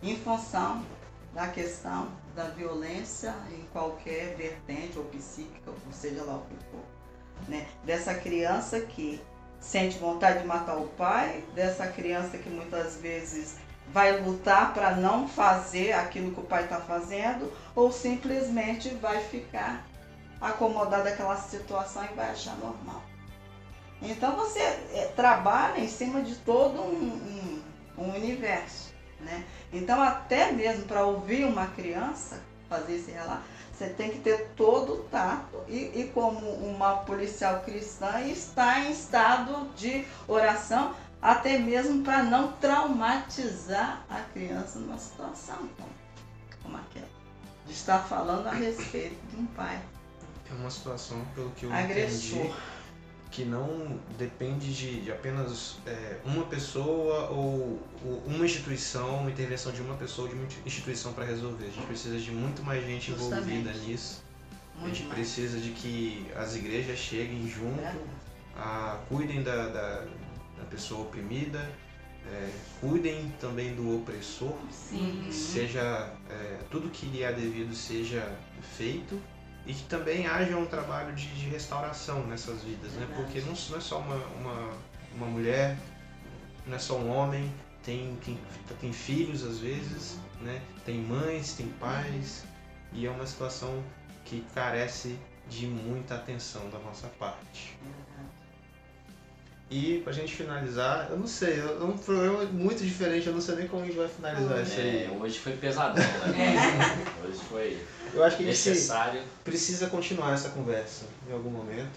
em função da questão da violência em qualquer vertente ou psíquica, ou seja lá o que for. Né? Dessa criança que sente vontade de matar o pai, dessa criança que muitas vezes vai lutar para não fazer aquilo que o pai está fazendo, ou simplesmente vai ficar acomodado naquela situação e vai achar normal. Então você é, trabalha em cima de todo um, um, um universo. Né? Então até mesmo para ouvir uma criança fazer esse relato, você tem que ter todo o tato e, e como uma policial cristã está em estado de oração, até mesmo para não traumatizar a criança numa situação como, como aquela. De estar falando a respeito de um pai. É uma situação, pelo que eu Agressor. entendi, que não depende de, de apenas é, uma pessoa ou, ou uma instituição, uma intervenção de uma pessoa ou de uma instituição para resolver. A gente precisa de muito mais gente envolvida Justamente. nisso. A Muito gente mais. precisa de que as igrejas cheguem junto, Verdade. a, cuidem da, da, da pessoa oprimida, é, cuidem também do opressor, Sim. seja é, tudo que lhe é devido seja feito e que também haja um trabalho de, de restauração nessas vidas, né? Porque não, não é só uma, uma, uma mulher, não é só um homem, tem, tem, tem filhos às vezes, né? Tem mães, tem pais e é uma situação que carece de muita atenção da nossa parte. E pra gente finalizar, eu não sei, é um programa muito diferente, eu não sei nem como a gente vai finalizar isso aí. É, hoje foi pesadão, né? Hoje foi Eu acho que a gente necessário. precisa continuar essa conversa em algum momento.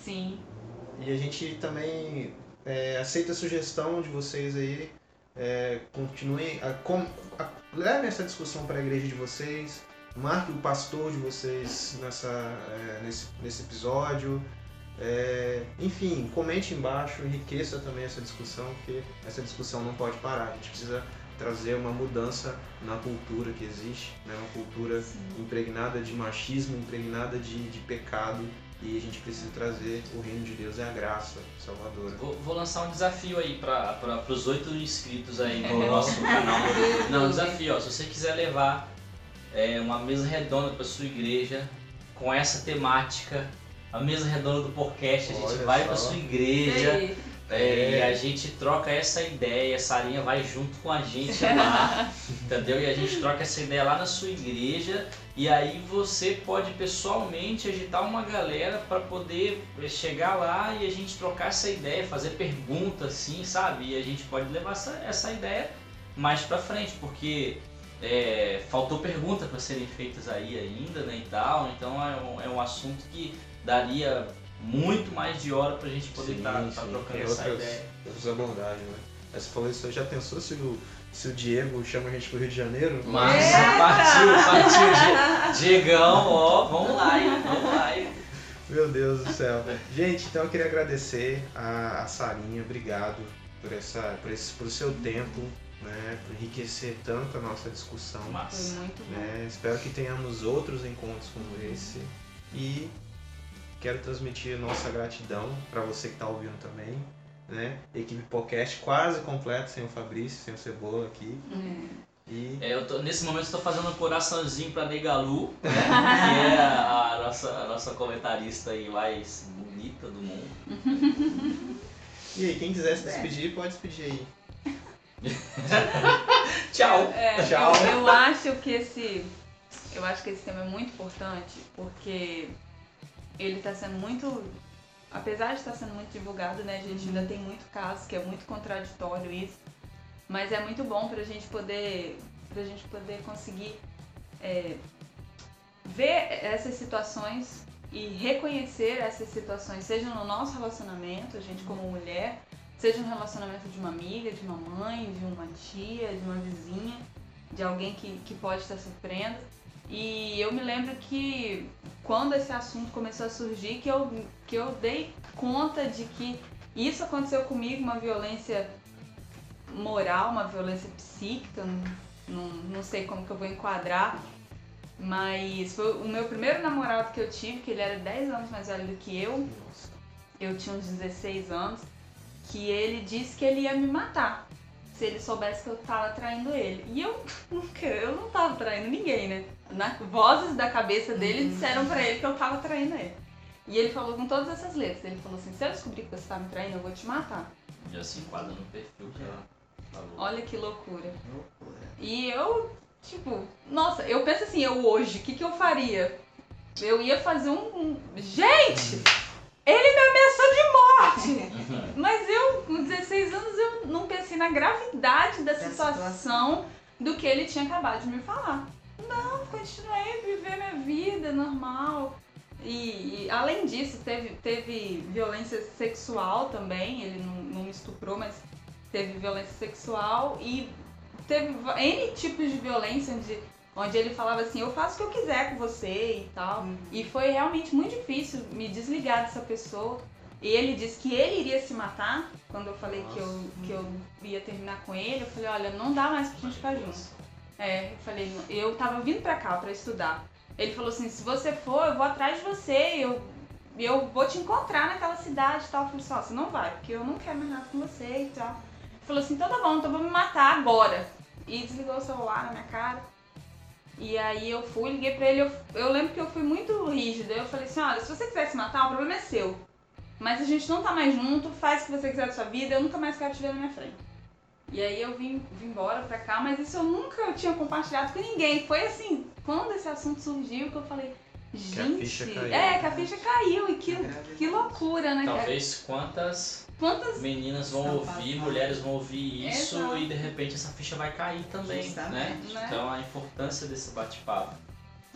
Sim. E a gente também é, aceita a sugestão de vocês aí. É, continuem, a, com, a, levem essa discussão para a igreja de vocês. Marque o pastor de vocês nessa, é, nesse, nesse episódio. É, enfim, comente embaixo, enriqueça também essa discussão, porque essa discussão não pode parar. A gente precisa trazer uma mudança na cultura que existe, né? uma cultura impregnada de machismo, impregnada de, de pecado, e a gente precisa trazer o reino de Deus e a graça salvadora. Vou, vou lançar um desafio aí para os oito inscritos aí no nosso canal. Não, um desafio, ó, se você quiser levar é, uma mesa redonda para sua igreja com essa temática, a mesa redonda do podcast, a gente Olha vai só. para sua igreja. E É, É. E a gente troca essa ideia, a Sarinha vai junto com a gente lá, entendeu? E a gente troca essa ideia lá na sua igreja e aí você pode pessoalmente agitar uma galera para poder chegar lá e a gente trocar essa ideia, fazer perguntas assim, sabe? E a gente pode levar essa, essa ideia mais para frente, porque é, faltou pergunta para serem feitas aí ainda, né, e tal. Então é um, é um assunto que daria muito mais de hora pra gente poder estar sim, trocando tem essa outras- ideia. Outras abordagens, né? Aí Você falou isso, já pensou se o, se o Diego chama a gente pro Rio de Janeiro? Mas Eita! partiu, partiu, Di- Diegão, ó, vamos lá, hein, vamos lá, hein. Meu Deus do céu. Gente, então eu queria agradecer a, a Sarinha, obrigado por, essa, por, esse, por seu tempo, né? Por enriquecer tanto a nossa discussão. Foi Mas, muito bom. né? Espero que tenhamos outros encontros como esse. E quero transmitir nossa gratidão para você que está ouvindo também. Né? Equipe podcast quase completa, sem o Fabrício, sem o Cebola aqui. É. E é, eu tô, nesse momento estou fazendo um coraçãozinho pra Negalu, né, que é a, a nossa, a nossa comentarista aí mais bonita do mundo. E aí, quem quiser se despedir, pode despedir aí. Tchau! É, Tchau. Eu, eu acho que esse. Eu acho que esse tema é muito importante porque ele está sendo muito. Apesar de estar sendo muito divulgado, né? A gente ainda tem muito caso que é muito contraditório isso. Mas é muito bom pra gente poder. pra gente poder conseguir é, ver essas situações e reconhecer essas situações, seja no nosso relacionamento, a gente como mulher, seja no relacionamento de uma amiga, de uma mãe, de uma tia, de uma vizinha, de alguém que, que pode estar sofrendo. E eu me lembro que quando esse assunto começou a surgir, que eu, que eu dei conta de que isso aconteceu comigo, uma violência moral, uma violência psíquica, não, não, não sei como que eu vou enquadrar, mas foi o meu primeiro namorado que eu tive, que ele era 10 anos mais velho do que eu, eu tinha uns 16 anos, que ele disse que ele ia me matar se ele soubesse que eu tava traindo ele. E eu nunca, eu não tava traindo ninguém, né? Na, vozes da cabeça dele disseram pra ele que eu tava traindo ele. E ele falou com todas essas letras. Ele falou assim, se eu descobrir que você tá me traindo, eu vou te matar. Já se enquadra no perfil que ela falou. Olha que loucura. Loucura. E eu, tipo, nossa, eu penso assim, eu hoje, o que, que eu faria? Eu ia fazer um. um- Gente! Ele me ameaçou de morte! Mas eu, com 16 anos, eu não pensei na gravidade da Da situação do que ele tinha acabado de me falar. Não, continuei a viver minha vida normal. E, e, além disso, teve, teve violência sexual também. Ele não, não me estuprou, mas teve violência sexual. E teve N tipos de violência onde, onde ele falava assim: eu faço o que eu quiser com você e tal. Uhum. E foi realmente muito difícil me desligar dessa pessoa. E ele disse que ele iria se matar quando eu falei que eu, que eu ia terminar com ele. Eu falei: olha, não dá mais pra gente ficar junto. É, eu falei: eu tava vindo pra cá pra estudar. Ele falou assim: se você for, eu vou atrás de você, eu, eu vou te encontrar naquela cidade e tal. Eu falei assim: ó, você não vai, porque eu não quero mais nada com você e tal. Ele falou assim: então tá bom, então eu vou me matar agora. E desligou o celular na minha cara. E aí eu fui, liguei pra ele, eu, eu lembro que eu fui muito rígida. Eu falei assim, olha, se você quiser se matar, o problema é seu. Mas a gente não tá mais junto, faz o que você quiser da sua vida, eu nunca mais quero te ver na minha frente. E aí eu vim, vim embora pra cá, mas isso eu nunca tinha compartilhado com ninguém. Foi assim, quando esse assunto surgiu, que eu falei, Que a gente. ficha caiu. É, que a ficha caiu e que, que loucura, né? cara? Talvez quantas Quantas. meninas vão ouvir, passadas. mulheres vão ouvir isso Exato. e de repente essa ficha vai cair também, né? Justamente. Né? Então a importância desse bate-papo.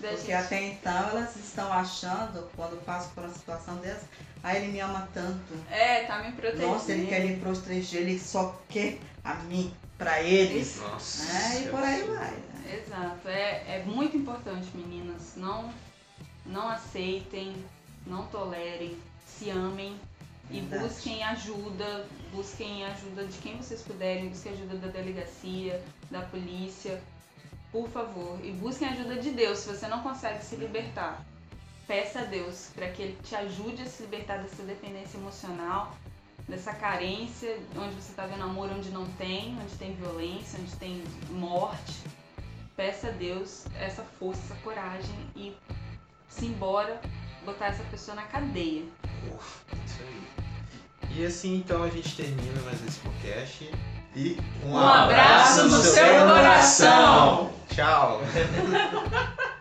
Porque gente- até então elas estão achando, quando passam por uma situação dessa, ah, ele me ama tanto. É, tá me protegendo. Nossa, ele quer me proteger, ele só quer a mim, pra ele. Nossa. Né? E por aí vai. né? Exato, é, é muito importante, meninas. Não, não aceitem, não tolerem, se amem e Verdade. busquem ajuda. Busquem ajuda de quem vocês puderem, busquem ajuda da delegacia, da polícia, por favor. E busquem ajuda de Deus se você não consegue se libertar. Peça a Deus para que Ele te ajude a se libertar dessa dependência emocional, dessa carência, onde você está vendo amor onde não tem, onde tem violência, onde tem morte peça a Deus essa força, essa coragem e se embora botar essa pessoa na cadeia. Isso aí. E assim então a gente termina mais esse podcast. E Um abraço no seu coração. Tchau!